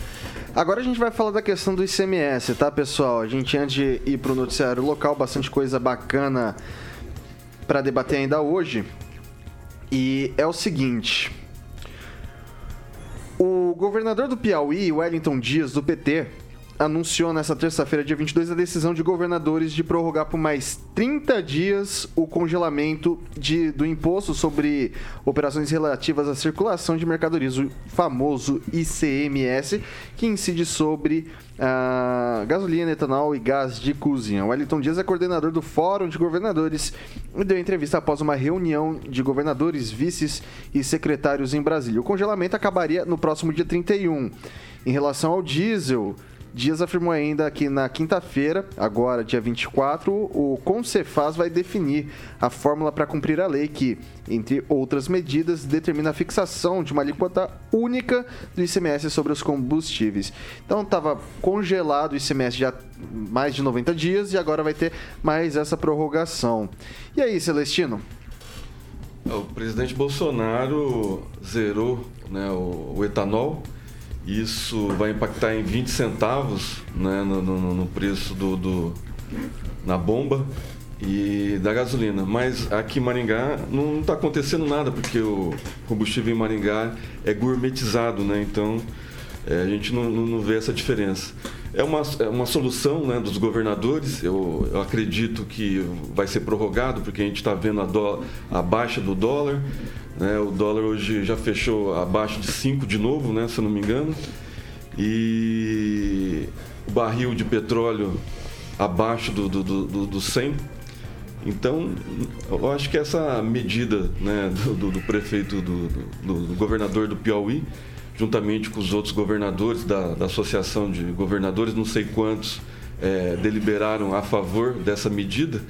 Agora a gente vai falar da questão do ICMS, tá, pessoal? A gente, antes de ir para o noticiário local, bastante coisa bacana para debater ainda hoje. E é o seguinte. O governador do Piauí, Wellington Dias, do PT, anunciou nessa terça-feira, dia 22, a decisão de governadores de prorrogar por mais 30 dias o congelamento de, do imposto sobre operações relativas à circulação de mercadorias, o famoso ICMS, que incide sobre a gasolina, etanol e gás de cozinha. O Wellington Dias é coordenador do Fórum de Governadores e deu entrevista após uma reunião de governadores, vices e secretários em Brasília. O congelamento acabaria no próximo dia 31. Em relação ao diesel, Dias afirmou ainda que na quinta-feira, agora dia 24, o Concefaz vai definir a fórmula para cumprir a lei que, entre outras medidas, determina a fixação de uma alíquota única do ICMS sobre os combustíveis. Então estava congelado o ICMS já mais de 90 dias e agora vai ter mais essa prorrogação. E aí, Celestino? O presidente Bolsonaro zerou né, o, o etanol isso vai impactar em 20 centavos né, no, no, no preço do, do, na bomba e da gasolina. Mas aqui em Maringá não está acontecendo nada, porque o combustível em Maringá é gourmetizado, né? Então é, a gente não, não, vê essa diferença. É uma, é uma solução né, dos governadores, eu, eu acredito que vai ser prorrogado, porque a gente está vendo a, do, a baixa do dólar. Né? O dólar hoje já fechou abaixo de 5 de novo, né? se eu não me engano. E o barril de petróleo abaixo do, do, do, do 100. Então, eu acho que essa medida né, do, do prefeito, do, do, governador do Piauí, juntamente com os outros governadores da, da Associação de Governadores, não sei quantos, é, deliberaram a favor dessa medida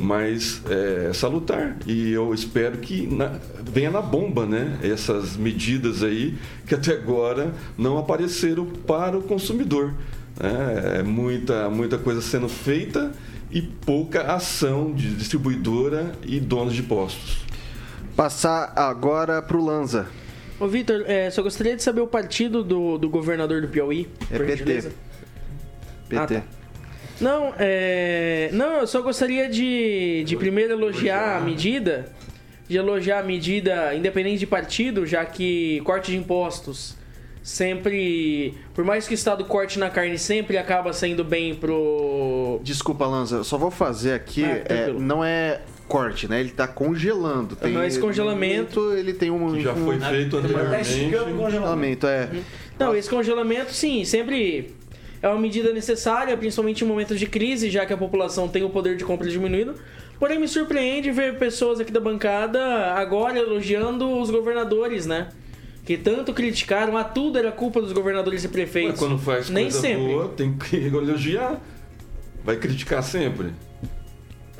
mas é, salutar. E eu espero que na, venha na bomba, né? Essas medidas aí que até agora não apareceram para o consumidor. Né? É muita, muita coisa sendo feita e pouca ação de distribuidora e donos de postos. Passar agora para o Lanza. Ô Vitor, é, só gostaria de saber o partido do, do governador do Piauí. É PT. PT. Ah, tá. Não, é... Não, eu só gostaria de, de primeiro elogiar a medida. De elogiar a medida independente de partido, já que corte de impostos sempre. Por mais que o Estado corte na carne, sempre acaba sendo bem pro. Desculpa, Lanza, eu só vou fazer aqui. Ah, é, não é corte, né? Ele tá congelando. Tem esse congelamento. Ele tem um. Que já foi feito anteriormente. Tá congelamento, é. Não, esse congelamento, sim, sempre é uma medida necessária, principalmente em momentos de crise, já que a população tem o poder de compra diminuído. Porém, me surpreende ver pessoas aqui da bancada agora elogiando os governadores, né? Que tanto criticaram, a tudo era culpa dos governadores e prefeitos. Mas quando faz Nem coisa sempre. boa, tem que elogiar. Vai criticar sempre.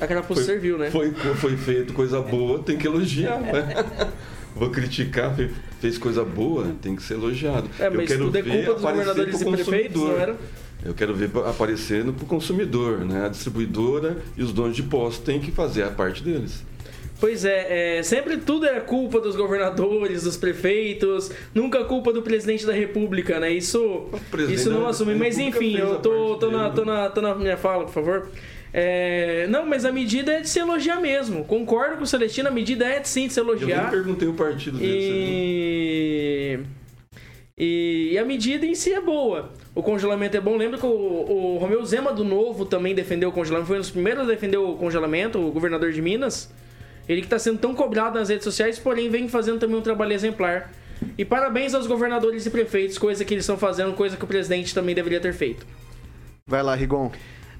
A carapuça serviu, né? Foi, foi feito coisa boa, tem que elogiar. Né? Vou criticar, fez coisa boa, tem que ser elogiado. É, mas eu quero tudo é culpa dos governadores e prefeitos, não era? Eu quero ver aparecendo para o consumidor, né? A distribuidora e os donos de postos têm que fazer a parte deles. Pois é, é, sempre tudo é culpa dos governadores, dos prefeitos, nunca culpa do presidente da república, né? Isso, isso não assume. Mas enfim, eu tô, tô, na, tô, na, tô na minha fala, por favor. É, não, mas a medida é de se elogiar mesmo. Concordo com o Celestino, a medida é de sim de se elogiar. Eu nem perguntei o partido dele. E... e... e a medida em si é boa. O congelamento é bom. Lembra que o, o Romeu Zema do Novo também defendeu o congelamento. Foi um dos primeiros a defender o congelamento, o governador de Minas. Ele que está sendo tão cobrado nas redes sociais, porém vem fazendo também um trabalho exemplar. E parabéns aos governadores e prefeitos, coisa que eles estão fazendo, coisa que o presidente também deveria ter feito. Vai lá, Rigon.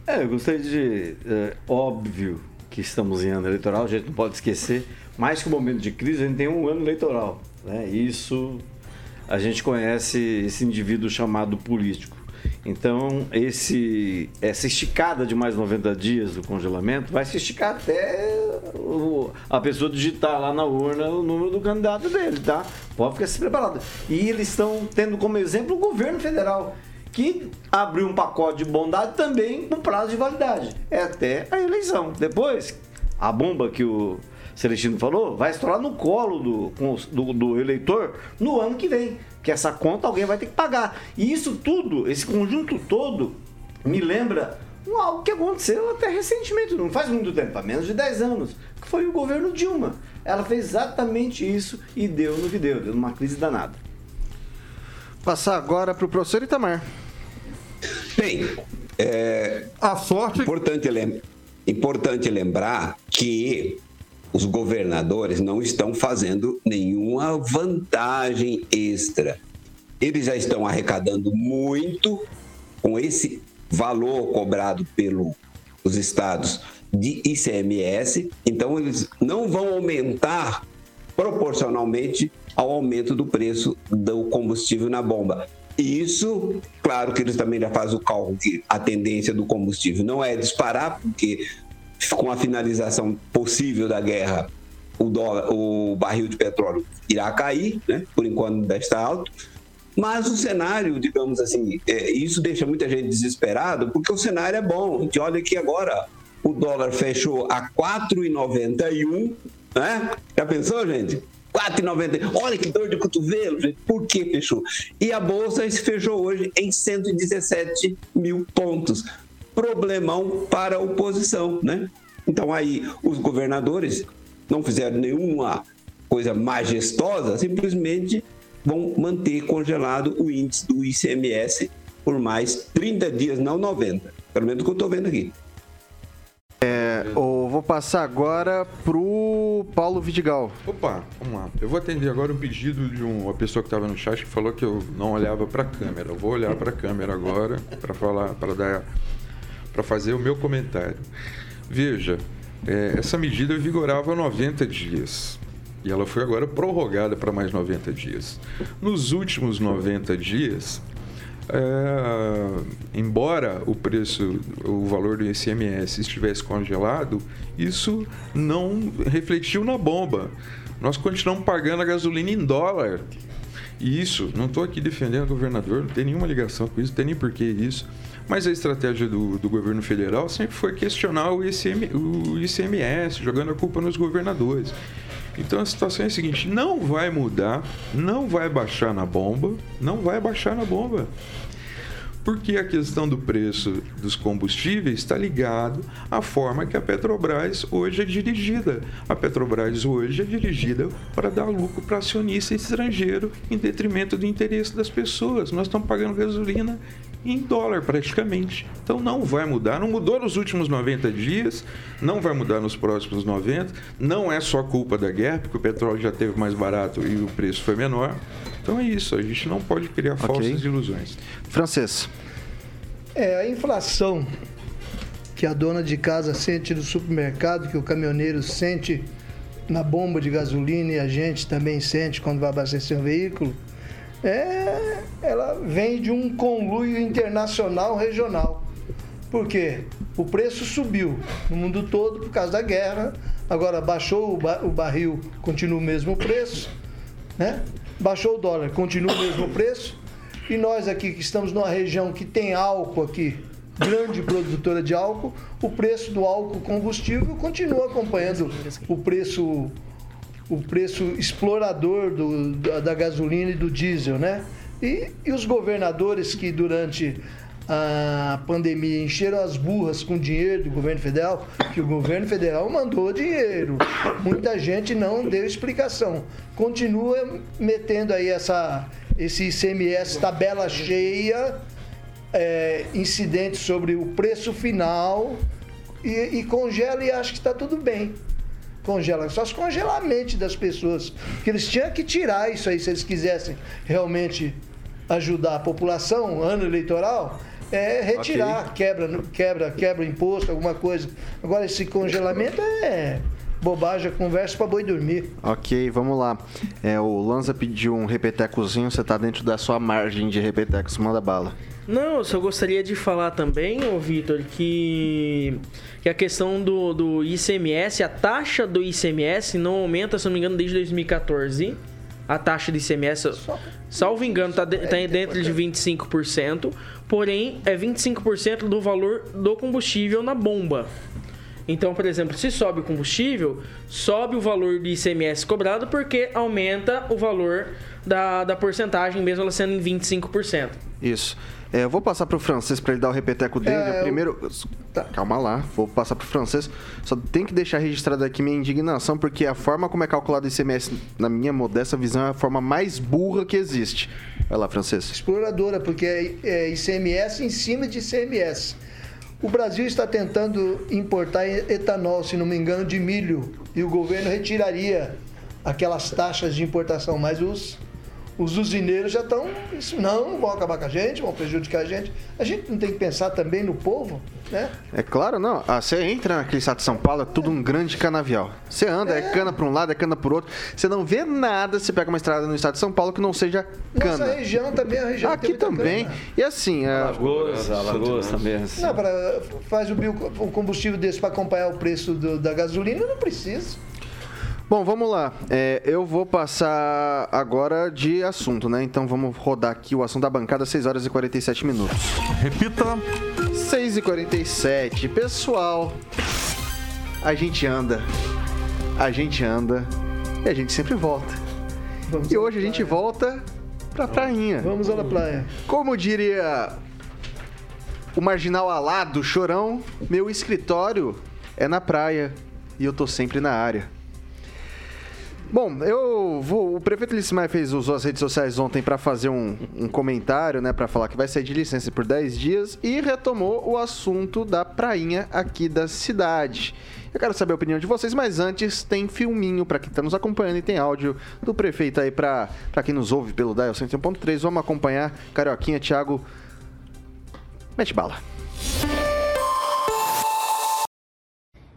É, eu gostaria de. É, óbvio que estamos em ano eleitoral, a gente não pode esquecer. Mais que o momento de crise, a gente tem um ano eleitoral. Né? Isso a gente conhece esse indivíduo chamado político. Então, esse, essa esticada de mais 90 dias do congelamento vai se esticar até o, a pessoa digitar lá na urna o número do candidato dele, tá? Pode ficar se preparado. E eles estão tendo como exemplo o governo federal que abriu um pacote de bondade também com prazo de validade. É até a eleição. Depois, a bomba que o Celestino falou vai estourar no colo do, do, do eleitor no ano que vem. Que essa conta alguém vai ter que pagar. E isso tudo, esse conjunto todo, me lembra algo que aconteceu até recentemente, não faz muito tempo, há menos de 10 anos, que foi o governo Dilma. Ela fez exatamente isso e deu no que deu, deu numa crise danada. Passar agora para o professor Itamar. Bem, é, a sorte. Importante, lem importante lembrar que os governadores não estão fazendo nenhuma vantagem extra. Eles já estão arrecadando muito com esse valor cobrado pelos estados de ICMS, então eles não vão aumentar proporcionalmente ao aumento do preço do combustível na bomba. Isso, claro que eles também já fazem o cálculo que a tendência do combustível não é disparar, porque com a finalização possível da guerra, o, dólar, o barril de petróleo irá cair, né? por enquanto ainda está alto. Mas o cenário, digamos assim, é, isso deixa muita gente desesperado, porque o cenário é bom. A gente olha aqui agora, o dólar fechou a 4,91, né? Já pensou, gente? 4,90. Olha que dor de cotovelo. Por que fechou? E a bolsa se fechou hoje em 117 mil pontos. Problemão para a oposição, né? Então aí os governadores não fizeram nenhuma coisa majestosa, simplesmente vão manter congelado o índice do ICMS por mais 30 dias, não 90. Pelo menos o que eu estou vendo aqui. É, eu vou passar agora pro Paulo Vidigal. Opa, vamos lá. Eu vou atender agora um pedido de uma pessoa que estava no chat que falou que eu não olhava para a câmera. Eu vou olhar para a câmera agora para falar, para dar, para fazer o meu comentário. Veja, é, essa medida vigorava 90 dias. E ela foi agora prorrogada para mais 90 dias. Nos últimos 90 dias, é, embora o preço, o valor do ICMS estivesse congelado, isso não refletiu na bomba. Nós continuamos pagando a gasolina em dólar. E isso, não estou aqui defendendo o governador, não tem nenhuma ligação com isso, não tem nem porquê isso. Mas a estratégia do, do governo federal sempre foi questionar o, ICM, o ICMS, jogando a culpa nos governadores. Então a situação é a seguinte: não vai mudar, não vai baixar na bomba, não vai baixar na bomba. Porque a questão do preço dos combustíveis está ligado à forma que a Petrobras hoje é dirigida. A Petrobras hoje é dirigida para dar lucro para acionista estrangeiro em detrimento do interesse das pessoas. Nós estamos pagando gasolina em dólar praticamente. Então não vai mudar, não mudou nos últimos 90 dias, não vai mudar nos próximos 90. Não é só culpa da guerra, porque o petróleo já teve mais barato e o preço foi menor. Então é isso, a gente não pode criar okay. falsas ilusões. Francês. É, a inflação que a dona de casa sente no supermercado, que o caminhoneiro sente na bomba de gasolina e a gente também sente quando vai abastecer um veículo, é, ela vem de um conluio internacional regional. Por quê? O preço subiu no mundo todo por causa da guerra. Agora baixou o, ba o barril, continua o mesmo preço. Né? Baixou o dólar, continua o mesmo preço. E nós aqui que estamos numa região que tem álcool aqui, grande produtora de álcool, o preço do álcool combustível continua acompanhando o preço o preço explorador do, da, da, gasolina e do diesel, né? E, e os governadores que durante a pandemia encheram as burras com dinheiro do governo federal, que o governo federal mandou dinheiro. Muita gente não deu explicação. Continua metendo aí essa, esse ICMS tabela cheia, é, incidente sobre o preço final e, e congela e acha que está tudo bem congela, só se congelar a mente das pessoas. Porque eles tinham que tirar isso aí se eles quisessem realmente ajudar a população, ano eleitoral, é retirar, okay. quebra, quebra, quebra imposto, alguma coisa. Agora esse congelamento é bobagem, conversa para boi dormir. Ok, vamos lá. É, o Lanza pediu um repetecozinho, você está dentro da sua margem de repetecos, manda bala. Não, eu só gostaria de falar também, ô Vitor, que, que a questão do, do ICMS, a taxa do ICMS não aumenta, se não me engano, desde 2014. A taxa de ICMS, salvo engano, está tá dentro de 25%, porém é 25% do valor do combustível na bomba. Então, por exemplo, se sobe o combustível, sobe o valor do ICMS cobrado porque aumenta o valor da, da porcentagem, mesmo ela sendo em 25%. Isso. É, eu vou passar pro francês para ele dar o repeteco dele. É, eu- Primeiro, Tá. calma lá, vou passar pro francês. Só tem que deixar registrado aqui minha indignação, porque a forma como é calculado o ICMS, na minha modesta visão, é a forma mais burra que existe. Vai lá, francês. exploradora, porque é, é ICMS em cima de ICMS. O Brasil está tentando importar etanol, se não me engano, de milho, e o governo retiraria aquelas taxas de importação, mas os, os usineiros já estão. Isso não, vão acabar com a gente, vão prejudicar a gente. A gente não tem que pensar também no povo, né? É claro, não. Ah, você entra naquele estado de São Paulo, é tudo um grande canavial. Você anda, é. cana para um lado, é cana por outro. Você não vê nada, você pega uma estrada no estado de São Paulo que não seja cana. Nossa região também é região Aqui também. cana. E assim, a... Alagoas, Alagoas também. assim. Não, pra, faz o, bio, o combustível desse para acompanhar o preço do- da gasolina, não precisa. Bom, vamos lá. É, eu vou passar agora de assunto, né? Então vamos rodar aqui o assunto da bancada, 6 horas e 47 minutos. Repita. 6 e 47. Pessoal, a gente anda, a gente anda e a gente sempre volta. e hoje a gente volta pra prainha. Vamos à praia. Como diria o marginal alado, chorão, meu escritório é na praia e eu tô sempre na área. Bom, eu vou. O prefeito Lissimar fez usou as redes sociais ontem para fazer um, um comentário, né, para falar que vai sair de licença por 10 dias e retomou o assunto da prainha aqui da cidade. Eu quero saber a opinião de vocês, mas antes tem filminho para quem está nos acompanhando e tem áudio do prefeito aí para quem nos ouve pelo Dial 101.3. Vamos acompanhar. Carioquinha, Thiago, mete bala.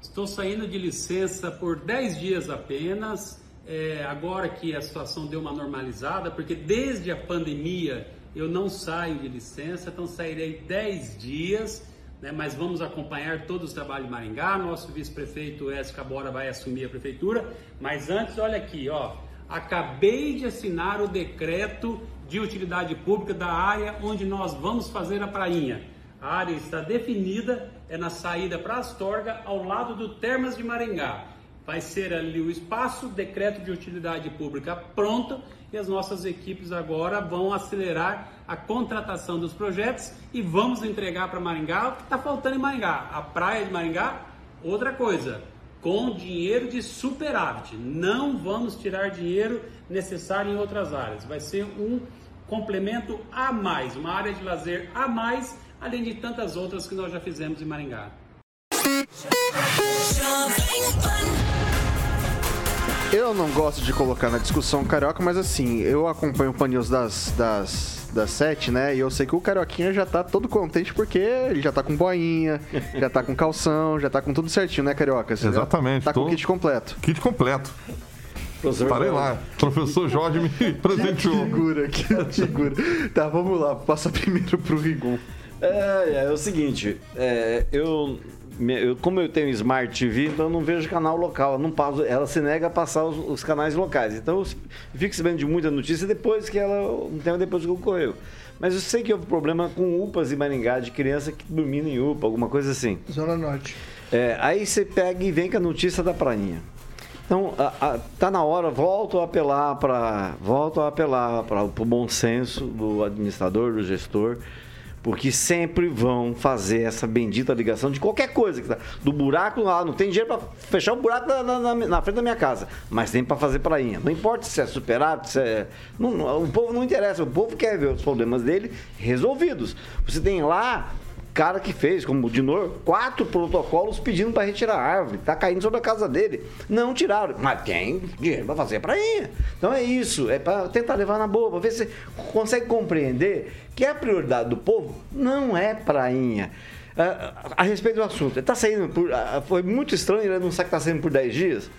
Estou saindo de licença por 10 dias apenas, é, agora que a situação deu uma normalizada, porque desde a pandemia eu não saio de licença, então sairei 10 dias, né, mas vamos acompanhar todo o trabalho de Maringá. Nosso vice-prefeito Écio Cabora vai assumir a prefeitura, mas antes, olha aqui, ó, acabei de assinar o decreto de utilidade pública da área onde nós vamos fazer a prainha. A área está definida, é na saída para Astorga, ao lado do Termas de Maringá. Vai ser ali o espaço, decreto de utilidade pública pronto e as nossas equipes agora vão acelerar a contratação dos projetos e vamos entregar para Maringá o que está faltando em Maringá. A praia de Maringá, outra coisa, com dinheiro de superávit. Não vamos tirar dinheiro necessário em outras áreas. Vai ser um complemento a mais, uma área de lazer a mais, além de tantas outras que nós já fizemos em Maringá. Eu não gosto de colocar na discussão carioca, mas assim, eu acompanho o Pan News das, das, das 7, né? E eu sei que o carioquinha já tá todo contente porque ele já tá com boinha, já tá com calção, já tá com tudo certinho, né, carioca? Você já Exatamente. Tá com tô- o kit completo. Kit completo. Professor Parei Jorge. lá. Professor Jorge me presenteou. Que figura, que figura. Tá, vamos lá, passa primeiro pro Rigon. É, é, o seguinte, é, eu, eu- como eu tenho Smart TV, então eu não vejo canal local, eu não passo, ela se nega a passar os, os canais locais. Então eu fico sabendo de muita notícia depois que ela, um tempo depois que ocorreu. Mas eu sei que houve problema com UPAs em Maringá, de criança que dormindo em UPA, alguma coisa assim. Zona Norte. É, aí você pega e vem com a notícia da prainha. Então, a- a- tá na hora, volto a apelar para volto a apelar para o bom senso do administrador, do gestor, porque sempre vão fazer essa bendita ligação de qualquer coisa, que tá- do buraco lá, não tem dinheiro para fechar o buraco na, na- na- frente da minha casa, mas tem para fazer prainha. Não importa se é superávit, se é. não- o povo não interessa, o povo quer ver os problemas dele resolvidos. Você tem lá cara que fez, como o Dinor, quatro protocolos pedindo para retirar a árvore. Tá caindo sobre a casa dele. Não tiraram. Mas tem dinheiro para fazer a prainha. Então é isso. É para tentar levar na boa, para ver se consegue compreender que a prioridade do povo não é prainha. Ah, a respeito do assunto, tá saindo por. ah, foi muito estranho ele anunciar que está saindo por 10 dias.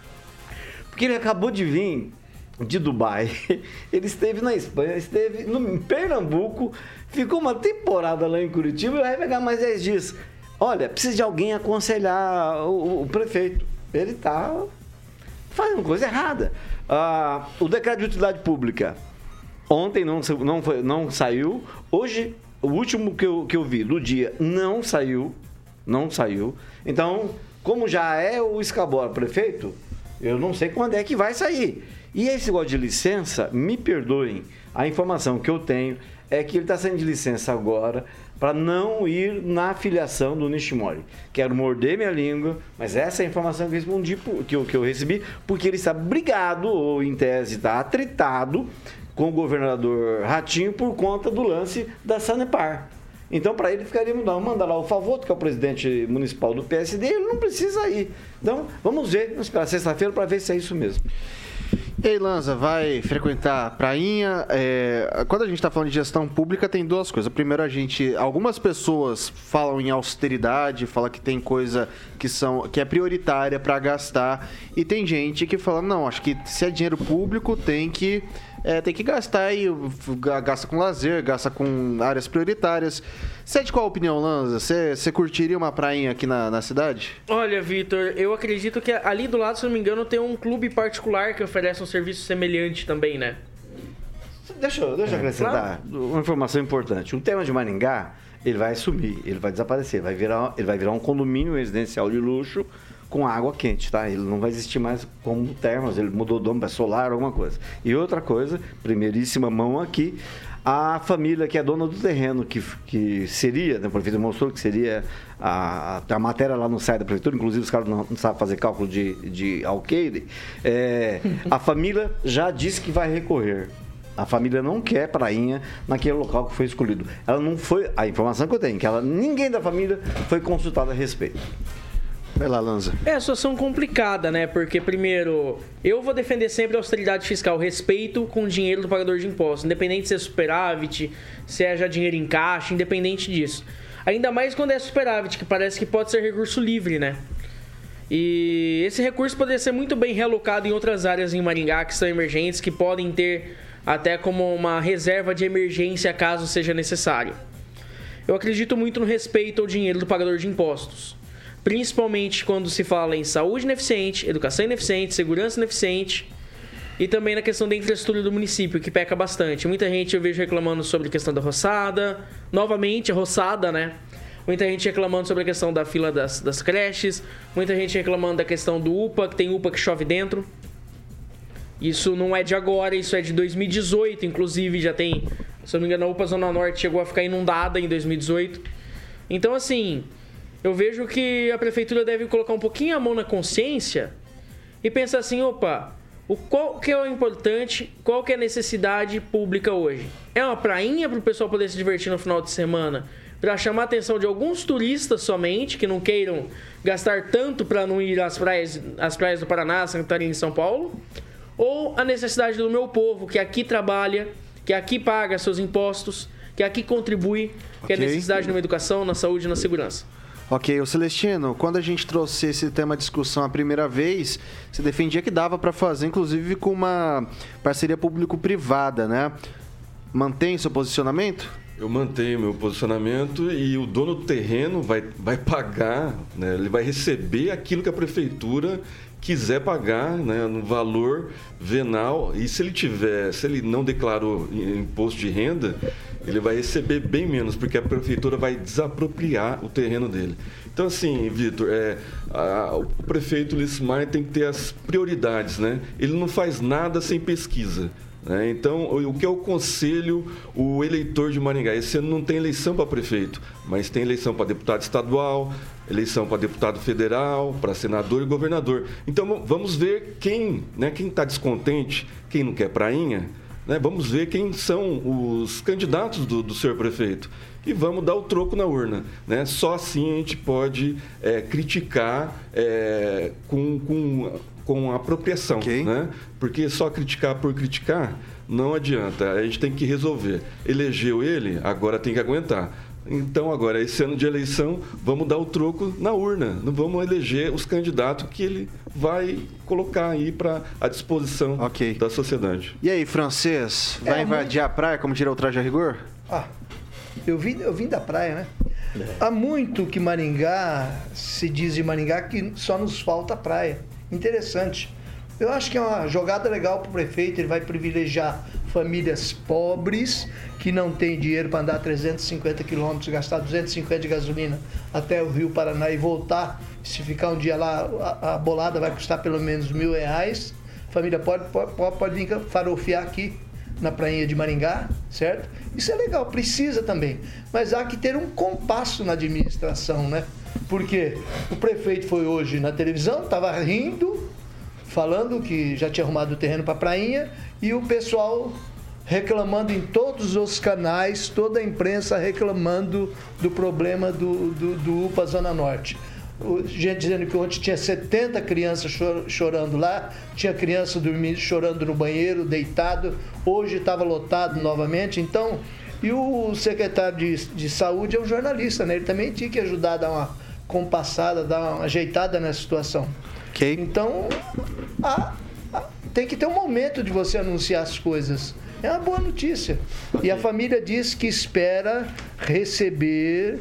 Porque ele acabou de vir de Dubai, ele esteve na Espanha, esteve no, em Pernambuco, ficou uma temporada lá em Curitiba e vai pegar mais 10 dias. Olha, precisa de alguém aconselhar o, o- prefeito. Ele está fazendo coisa errada. Ah, o decreto de utilidade pública ontem não, não, foi- não saiu, hoje o último que eu, que eu vi do dia não saiu, não saiu. Então, como já é o Escabora prefeito, eu não sei quando é que vai sair. E esse negócio de licença, me perdoem, a informação que eu tenho é que ele está saindo de licença agora para não ir na filiação do Nishimori. Quero morder minha língua, mas essa é a informação que eu, respondi, que eu, que eu recebi, porque ele está brigado, ou em tese está atritado, com o governador Ratinho por conta do lance da Sanepar. Então, para ele ficaria mudando. Manda lá o Favoto, que é o presidente municipal do PSD, ele não precisa ir. Então, vamos ver, vamos esperar sexta-feira para ver se é isso mesmo. E aí, Lanza, vai frequentar a prainha? É, quando a gente está falando de gestão pública, tem duas coisas. Primeiro, a gente. Algumas pessoas falam em austeridade, falam que tem coisa que, são, que é prioritária para gastar. E tem gente que fala, não, acho que se é dinheiro público, tem que é, tem que gastar e gasta com lazer, gasta com áreas prioritárias. Você é de qual opinião, Lanza? Você, você curtiria uma prainha aqui na, na cidade? Olha, Vitor, eu acredito que ali do lado, se não me engano, tem um clube particular que oferece um serviço semelhante também, né? Deixa, eu, deixa eu é, acrescentar uma informação importante. Um tema de Maringá, ele vai sumir, ele vai desaparecer, vai virar, ele vai virar um condomínio residencial de luxo com água quente, tá? Ele não vai existir mais como termos, ele mudou o nome para solar, alguma coisa. E outra coisa, primeiríssima mão aqui, a família que é dona do terreno, que, que seria, né, o prefeito mostrou que seria a, a, matéria lá no site da prefeitura, inclusive os caras não, não sabem fazer cálculo de, de alqueire, é, a família já disse que vai recorrer. A família não quer prainha naquele local que foi escolhido. Ela não foi, a informação que eu tenho, que ela, ninguém da família foi consultado a respeito. Vai lá, Lanza. É a situação complicada, né? Porque, primeiro, eu vou defender sempre a austeridade fiscal, respeito com o dinheiro do pagador de impostos, independente se é superávit, se é já dinheiro em caixa, independente disso. Ainda mais quando é superávit, que parece que pode ser recurso livre, né? E esse recurso poderia ser muito bem realocado em outras áreas em Maringá que são emergentes, que podem ter até como uma reserva de emergência caso seja necessário. Eu acredito muito no respeito ao dinheiro do pagador de impostos principalmente quando se fala em saúde ineficiente, educação ineficiente, segurança ineficiente e também na questão da infraestrutura do município, que peca bastante. Muita gente eu vejo reclamando sobre a questão da roçada, novamente a roçada, né? Muita gente reclamando sobre a questão da fila das, das creches, muita gente reclamando da questão do UPA, que tem UPA que chove dentro. Isso não é de agora, isso é de 2018, inclusive já tem, se eu não me engano, a UPA Zona Norte chegou a ficar inundada em 2018. Então, assim, eu vejo que a prefeitura deve colocar um pouquinho a mão na consciência e pensar assim, opa, o qual que é o importante, qual que é a necessidade pública hoje? É uma prainha para o pessoal poder se divertir no final de semana, para chamar a atenção de alguns turistas somente que não queiram gastar tanto para não ir às praias, às praias do Paraná, Santa Catarina e São Paulo? Ou a necessidade do meu povo que aqui trabalha, que aqui paga seus impostos, que aqui contribui, okay. que é necessidade na educação, na saúde e na segurança? Ok, o Celestino, quando a gente trouxe esse tema à discussão a primeira vez, você defendia que dava para fazer, inclusive com uma parceria público-privada, né? Mantém seu posicionamento? Eu mantenho meu posicionamento e o dono do terreno vai, vai pagar, né? ele vai receber aquilo que a prefeitura quiser pagar né, no valor venal e se ele tiver, se ele não declarou imposto de renda, ele vai receber bem menos, porque a prefeitura vai desapropriar o terreno dele. Então, assim, Vitor, é, o prefeito Lismar tem que ter as prioridades, né? Ele não faz nada sem pesquisa. Né? Então, o que eu conselho o eleitor de Maringá? Esse ano não tem eleição para prefeito, mas tem eleição para deputado estadual, eleição para deputado federal, para senador e governador. Então, vamos ver quem né, está descontente, quem não quer prainha né? Vamos ver quem são os candidatos do, do senhor prefeito e vamos dar o troco na urna. Né? Só assim a gente pode é, criticar é, com, com, com apropriação. Okay. Né? Porque só criticar por criticar não adianta. A gente tem que resolver. Elegeu ele, agora tem que aguentar. Então, agora, esse ano de eleição, vamos dar o troco na urna. Não vamos eleger os candidatos que ele vai colocar aí para a disposição okay. da sociedade. E aí, francês, vai é, invadir a praia como tirar o traje a rigor? Ah, eu vim, eu vim da praia, né? É. Há muito que Maringá, se diz de Maringá, que só nos falta praia. Interessante. Eu acho que é uma jogada legal para o prefeito, ele vai privilegiar famílias pobres que não têm dinheiro para andar 350 quilômetros, gastar 250 de gasolina até o Rio Paraná e voltar. Se ficar um dia lá, a, a bolada vai custar pelo menos mil reais. Família pode, pode, pode vir farofiar aqui na prainha de Maringá, certo? Isso é legal, precisa também. Mas há que ter um compasso na administração, né? Porque o prefeito foi hoje na televisão, estava rindo, falando que já tinha arrumado o terreno para a prainha, e o pessoal reclamando em todos os canais, toda a imprensa reclamando do problema do, do, do UPA Zona Norte gente dizendo que ontem tinha 70 crianças chorando lá, tinha criança dormindo, chorando no banheiro, deitado, hoje estava lotado novamente, então, e o secretário de, de saúde é um jornalista, né? Ele também tinha que ajudar a dar uma compassada, dar uma ajeitada nessa situação. Okay. Então, a, tem que ter um momento de você anunciar as coisas. É uma boa notícia. E a família diz que espera receber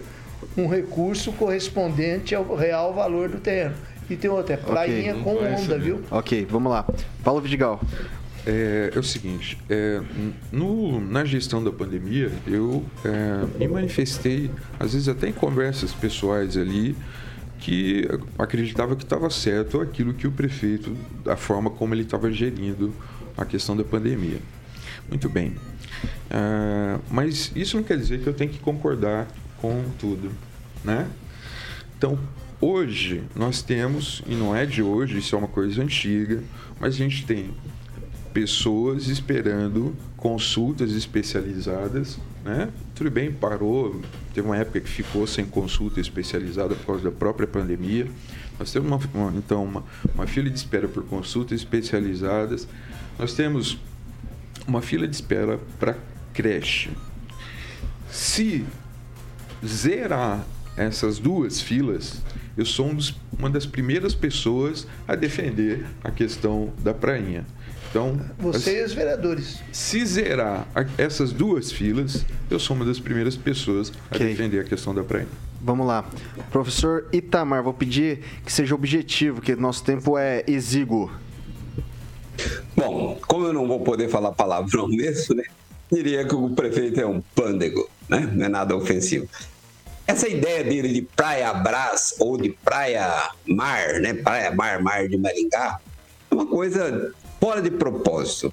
um recurso correspondente ao real valor do terreno. E tem outra, é prainha okay. com onda, viu? Ok, vamos lá. Paulo Vidigal. É, é o seguinte, é, no, na gestão da pandemia, eu é, me manifestei, às vezes até em conversas pessoais ali, que acreditava que estava certo aquilo que o prefeito, da forma como ele estava gerindo a questão da pandemia. Muito bem. É, mas isso não quer dizer que eu tenho que concordar com tudo né? Então, hoje nós temos, e não é de hoje, isso é uma coisa antiga, mas a gente tem pessoas esperando consultas especializadas, né? Tudo bem, parou, teve uma época que ficou sem consulta especializada por causa da própria pandemia. Nós temos uma, uma, então uma, uma fila de espera por consultas especializadas. Nós temos uma fila de espera para creche. Se zerar essas duas filas, eu sou um dos, uma das primeiras pessoas a defender a questão da prainha. Então, você e os vereadores. Se zerar a, essas duas filas, eu sou uma das primeiras pessoas a okay. defender a questão da prainha. Vamos lá. Professor Itamar, vou pedir que seja objetivo, que nosso tempo é exíguo. Bom, como eu não vou poder falar palavrão mesmo, né? Diria que o prefeito é um pândego, né? Não é nada ofensivo. Essa ideia dele de praia Brás ou de praia mar, né? Praia mar, mar de Maringá, é uma coisa fora de propósito.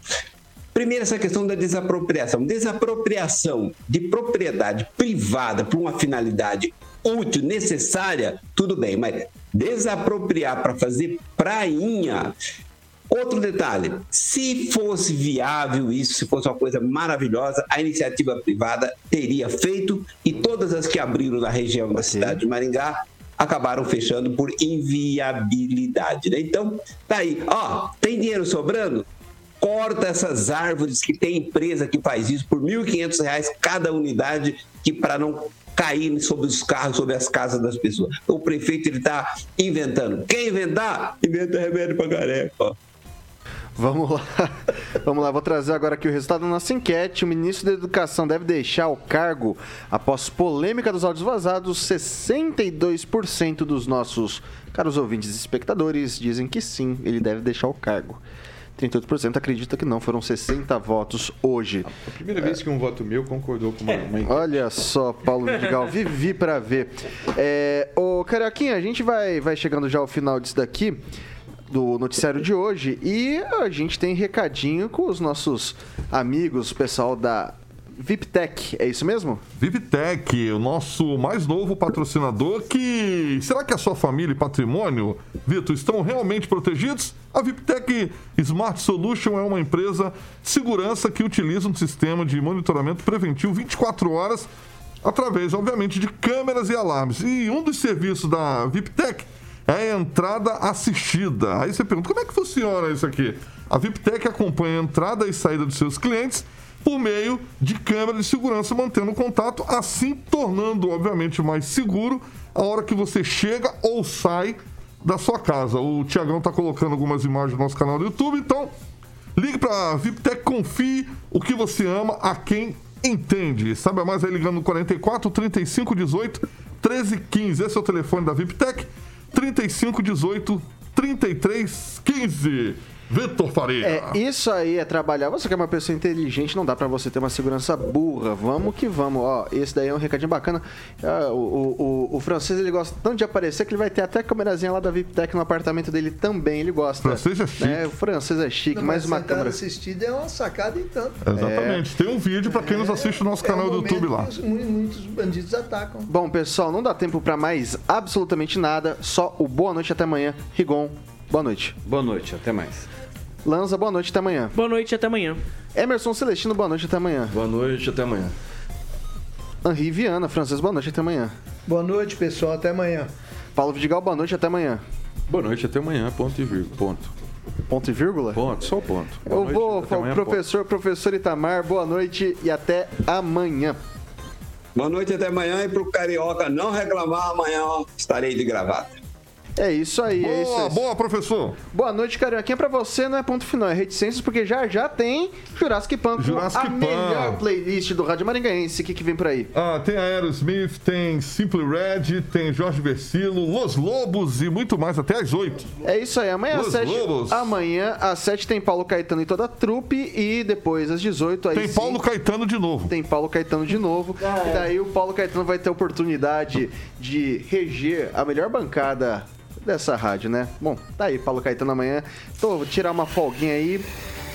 Primeiro, essa questão da desapropriação. Desapropriação de propriedade privada por uma finalidade útil, necessária, tudo bem, mas desapropriar para fazer prainha Outro detalhe: se fosse viável isso, se fosse uma coisa maravilhosa, a iniciativa privada teria feito e todas as que abriram na região da cidade de Maringá acabaram fechando por inviabilidade. Né? Então, tá aí. Ó, tem dinheiro sobrando? Corta essas árvores que tem empresa que faz isso por R$ 1.500 cada unidade, que para não cair sobre os carros, sobre as casas das pessoas. O prefeito ele está inventando. Quem inventar, inventa remédio para careca. Vamos lá. Vamos lá, vou trazer agora aqui o resultado da nossa enquete. O ministro da Educação deve deixar o cargo após polêmica dos áudios vazados. 62% dos nossos caros ouvintes e espectadores dizem que sim, ele deve deixar o cargo. 38% acredita que não, foram 60 votos hoje. A primeira vez que um voto meu concordou com uma, uma Olha só, Paulo Vidigal, vivi para ver. É, ô, Carioquinha, a gente vai, vai chegando já ao final disso daqui do noticiário de hoje e a gente tem recadinho com os nossos amigos, o pessoal da VIPTech, é isso mesmo? VIPTech, o nosso mais novo patrocinador que... Será que a sua família e patrimônio, Vitor, estão realmente protegidos? A VIPTech Smart Solution é uma empresa de segurança que utiliza um sistema de monitoramento preventivo 24 horas através, obviamente, de câmeras e alarmes. E um dos serviços da VIPTech é a entrada assistida. Aí você pergunta, como é que funciona isso aqui? A VIPTEC acompanha a entrada e saída dos seus clientes por meio de câmera de segurança, mantendo contato, assim tornando, obviamente, mais seguro a hora que você chega ou sai da sua casa. O Tiagão está colocando algumas imagens no nosso canal do YouTube, então ligue para a VIPTEC, confie o que você ama a quem entende. Sabe mais aí ligando no 44 35 18 13 15. Esse é o telefone da VIPTEC. 3518 3315. Vitor Faria. É, isso aí é trabalhar. Você que é uma pessoa inteligente, não dá pra você ter uma segurança burra. Vamos que vamos. Ó, esse daí é um recadinho bacana. Ah, o, o, o, o francês, ele gosta tanto de aparecer que ele vai ter até a câmerazinha lá da VIPTEC no apartamento dele também. Ele gosta. O francês é chique. Né? O francês é chique. Não, mais mas uma câmera. assistida é uma sacada em tanto. Exatamente. Tem um vídeo pra quem nos assiste no nosso É canal um do YouTube lá. os- Muitos bandidos atacam. Bom, pessoal, não dá tempo pra mais absolutamente nada. Só o boa noite até amanhã. Rigon, boa noite. Boa noite, até mais. Lanza, boa noite até amanhã. Boa noite até amanhã. Emerson Celestino, boa noite até amanhã. Boa noite, até amanhã. Henri Viana, francês, boa noite até amanhã. Boa noite, pessoal. Até amanhã. Paulo Vidigal, boa noite até amanhã. Boa noite, até amanhã. Ponto e vírgula. Ponto. Ponto e vírgula? Ponto, só ponto. Boa Eu noite, vou, amanhã, professor, professor Itamar, boa noite e até amanhã. Boa noite até amanhã e pro Carioca não reclamar, amanhã estarei de gravata. É isso aí, é isso Boa, aí. boa, professor. Boa noite, Carioquinha. Pra você não é ponto final, é reticências, porque já já tem Jurassic com Jurassic a Pan. melhor playlist do Rádio Maringaense. O que, que vem por aí? Ah, tem Aerosmith, tem Simple Red, tem Jorge Versilo, Los Lobos e muito mais, até às 8. É isso aí, amanhã às Los 7. Lobos. Amanhã às 7 tem Paulo Caetano e toda a trupe. E depois às 18 aí Tem sim, Paulo Caetano de novo. Tem Paulo Caetano de novo. E daí o Paulo Caetano vai ter a oportunidade de reger a melhor bancada dessa rádio, né? Bom, tá aí, Paulo Caetano amanhã. Tô, vou tirar uma folguinha aí.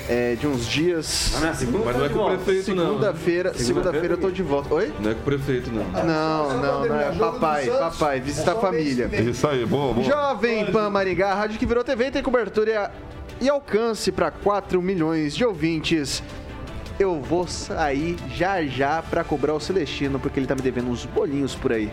é, de uns dias. Ah, segunda Mas não é com o prefeito, não. Segunda-feira, segunda-feira eu tô de volta. Oi? Não é com o prefeito, não. Não, não, não é. Papai, papai, visita a família. Isso aí, boa, boa. Jovem Pan Maringá, rádio que virou TV, tem cobertura e alcance para 4 milhões de ouvintes. Eu vou sair já já para cobrar o Celestino, porque ele tá me devendo uns bolinhos por aí.